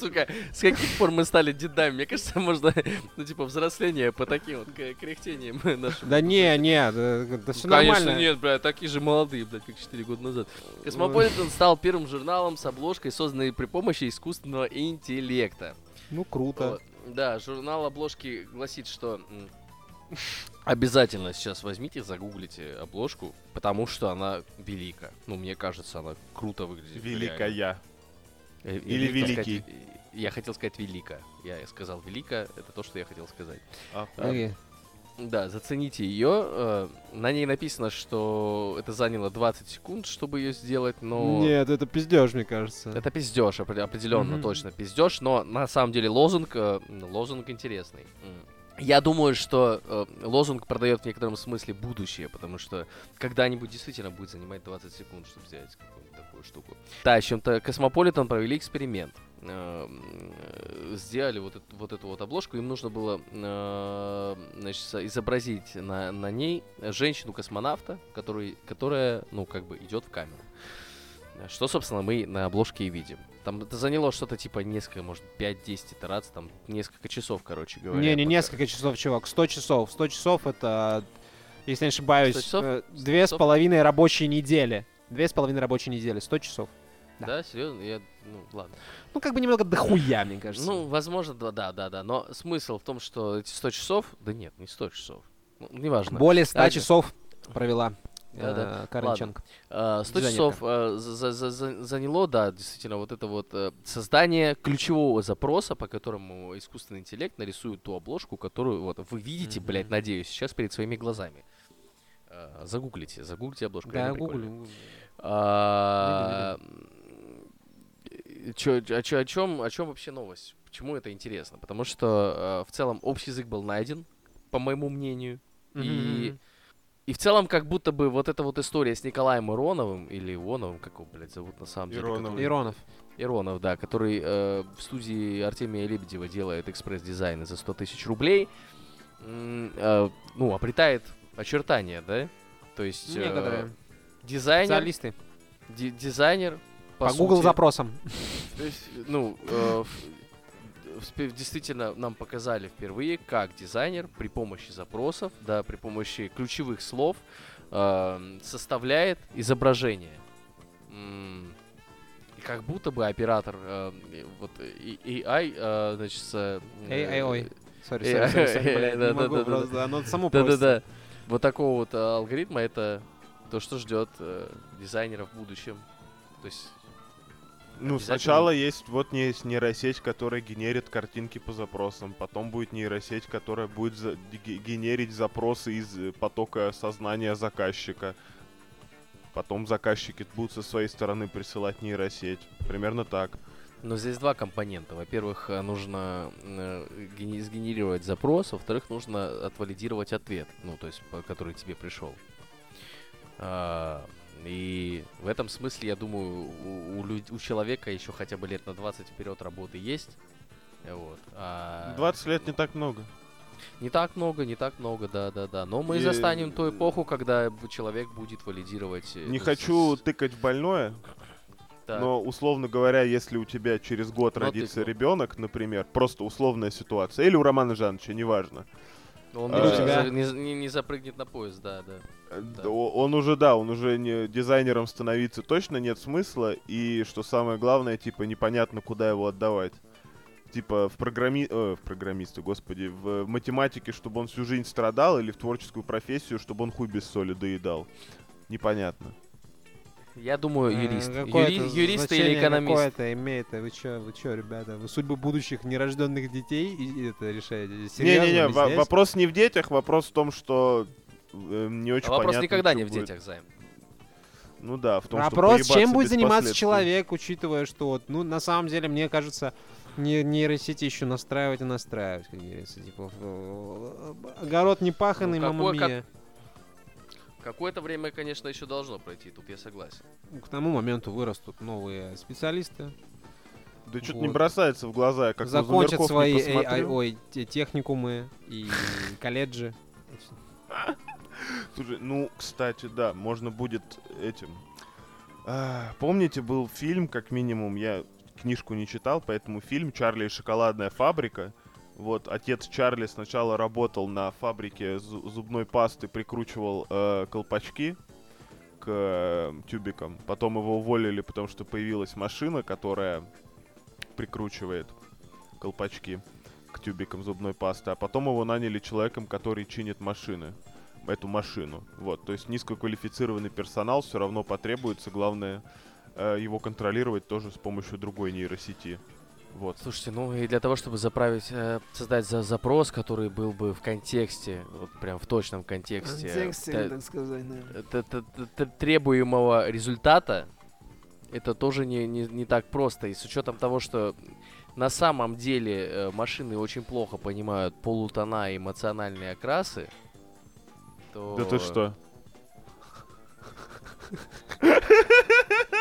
Сука, с каких пор мы стали дедами? Мне кажется, можно, ну, типа, взросление по таким вот кряхтениям нашим.
Да не, не, да, да все
Ну, Конечно,
нормально.
нет, бля, такие же молодые, блядь, как 4 года назад. Космополитен стал первым журналом с обложкой, созданной при помощи искусственного интеллекта.
Ну, круто.
Вот. Да, журнал обложки гласит, что обязательно сейчас возьмите, загуглите обложку, потому что она велика. Ну, мне кажется, она круто выглядит. реально.
Великая.
Я
Или
хотел сказать,
великий.
э, я хотел сказать велика. Я сказал велика, это то, что я хотел сказать.
А,
Окей.
Да, зацените ее. На ней написано, что это заняло 20 секунд, чтобы ее сделать, но...
Нет, это пиздеж, мне кажется.
Это пиздеж, определенно,
Мгм.
точно пиздеж, но на самом деле лозунг, э, лозунг интересный. Я думаю, что э, лозунг продает в некотором смысле будущее, потому что когда-нибудь действительно будет занимать 20 секунд, чтобы сделать такую штуку. Да, с чем-то Космополитен провели эксперимент. Э, м, Сделали вот эту, вот эту вот обложку, им нужно было э, значит, изобразить на, на ней женщину-космонавта, который, которая, ну, как бы идет в камеру. Э, Что, собственно, мы на обложке и видим. Там это заняло что-то типа несколько, может, 5-10 итераций, там несколько часов, короче говоря.
Не, не
пока-
несколько часов, чувак. 100 часов. 100 часов это, если не ошибаюсь,
100 часов?
э, две с половиной рабочие недели. Две с половиной рабочие недели. 100 часов. да.
Да, серьезно? Я, ну, ладно.
Ну, как бы немного дохуя, мне кажется.
Ну, возможно, да, да, да, да. Но смысл в том, что эти 100 часов... Да нет, не 100 часов. Ну, неважно.
Более 100
Ладно.
часов провела
Да-да.
э, Караченко.
А, 100
Дизайнерка.
часов э, за- за- за- заняло, да, действительно, вот это вот э, создание ключевого запроса, по которому искусственный интеллект нарисует ту обложку, которую вот вы видите,
Мгм.
блядь, надеюсь, сейчас перед своими глазами. Э, Загуглите, загуглите обложку.
Да,
прикольно.
гуглю.
А, чё- о, чё- о чем, о чем вообще новость? Почему это интересно? Потому что э, в целом общий язык был найден, по моему мнению. И,
Мгм.
и в целом как будто бы вот эта вот история с Николаем Ироновым, или Ионовым, как его, блядь, зовут на самом деле?
Ироновым.
который-
Иронов.
Иронов, да, который э, в студии Артемия Лебедева делает экспресс-дизайны за 100 тысяч рублей, м, э, ну, обретает очертания, да? То есть... э,
Некоторые.
дизайнер,
Специалисты.
ди- дизайнер, по,
По Google
сути,
запросам.
то есть, ну, э, действительно нам показали впервые, как дизайнер при помощи запросов, да, при помощи ключевых слов э, составляет изображение. И как будто бы оператор э, вот AI, э, значит, с, э,
AI. Sorry,
Э,
sorry, sorry, sorry,
э,
блядь, не могу просто, оно само просто.
Да-да-да. Вот такого вот э, алгоритма это то, что ждет э, дизайнеров в будущем. То есть
Ну,
Обязательно.
сначала есть вот есть нейросеть, которая генерит картинки по запросам. Потом будет нейросеть, которая будет за- ге- генерить запросы из э, потока сознания заказчика. Потом заказчики будут со своей стороны присылать нейросеть. Примерно так.
Но здесь два компонента. Во-первых, э, нужно э, сгенерировать запрос, во-вторых, нужно отвалидировать ответ, ну, то есть, который тебе пришел. А, и в этом смысле, я думаю, у, у люд- у человека еще хотя бы лет на 20 вперед работы есть. Вот. А
20 лет не так много.
Не так много, не так много, да, да, да. Но мы
И-
застанем ту эпоху, когда человек будет валидировать. э,
Не хочу тыкать в больное,
так.
но условно говоря, если у тебя через год
Но
родится
тыкну.
ребенок, например, просто условная ситуация, или у Романа Жановича, неважно.
Он
а,
не,
тебя-
не, не- не запрыгнет на поезд, да, да.
Э,
Да.
Он уже, да, он уже не дизайнером становиться точно нет смысла, и что самое главное, типа, непонятно, куда его отдавать. Типа, в программи... э, в программисты, господи, в математике, чтобы он всю жизнь страдал, или в творческую профессию, чтобы он хуй без соли доедал. Непонятно.
Я думаю,
Э,
юрист.
какое
Юри-
это
юрист или экономист.
Какое-то имеет. Вы чё, вы чё, ребята? Вы судьбу будущих нерожденных детей и, это решаете? Серьезно?
Не-не-не,
здесь?
вопрос не в детях, вопрос в том, что э, не очень
А вопрос
понятно,
никогда
что
не в
будет.
детях, Займ.
Ну да, в том, что
Вопрос, чем
поебаться
будет заниматься человек, учитывая, что вот, ну, на самом деле, мне кажется, не, нейросети еще настраивать и настраивать, как говорится. Типа, огород не паханный,
Ну,
мама
какой- как-
мия.
Какое-то время, конечно, еще должно пройти, тут я согласен.
К тому моменту вырастут новые специалисты,
Да что-то
Вот.
не бросается в глаза, я как
закончат свои. AI, ой, те- техникумы и колледжи.
Слушай, ну, кстати, да, можно будет этим. А, помните, был фильм, как минимум, я книжку не читал, поэтому фильм «Чарли и шоколадная фабрика». Вот, отец Чарли сначала работал на фабрике зу- зубной пасты, прикручивал э, колпачки к э, тюбикам. Потом его уволили, потому что появилась машина, которая прикручивает колпачки к тюбикам зубной пасты. А потом его наняли человеком, который чинит машины. Эту машину. Вот, то есть низкоквалифицированный персонал все равно потребуется. Главное э, его контролировать тоже с помощью другой нейросети. Вот.
Слушайте, ну и для того, чтобы заправить, э, создать за запрос, который был бы в контексте, вот прям в точном контексте,
Контексте,
т-
так сказать, да.
т- т- т- т- требуемого результата, это тоже не, не, не так просто. И с учетом того, что на самом деле э, машины очень плохо понимают полутона и эмоциональные окрасы, то...
Да ты что?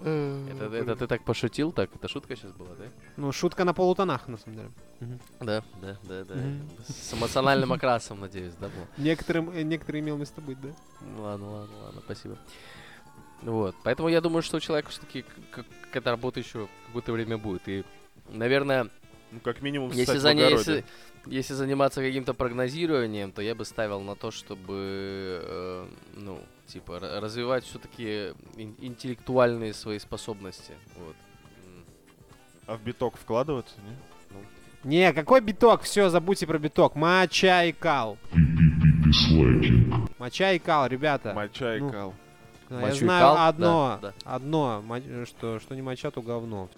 Это, это ты так пошутил, так? Это шутка сейчас была, да?
Ну, шутка на полутонах, на самом деле.
Да, да, да, да. С эмоциональным окрасом, надеюсь, да, был?
Некоторым, э, некоторые имел место быть, да?
Ладно, ладно, ладно, спасибо. Вот, поэтому я думаю, что у человека все-таки к эта работа еще какое-то время будет. И, наверное,
Ну, как минимум,
если,
огороде.
если, если заниматься каким-то прогнозированием, то я бы ставил на то, чтобы, э, ну, типа, ра- развивать все-таки интеллектуальные свои способности. Вот.
А в биток вкладываться, не?
Не, какой биток? Все, забудьте про биток. Моча и кал. Моча и кал, ребята.
Моча и
ну,
кал.
Да, Я
Мочу и
знаю
кал?
одно,
Да,
одно, мо- что, что не моча, то говно.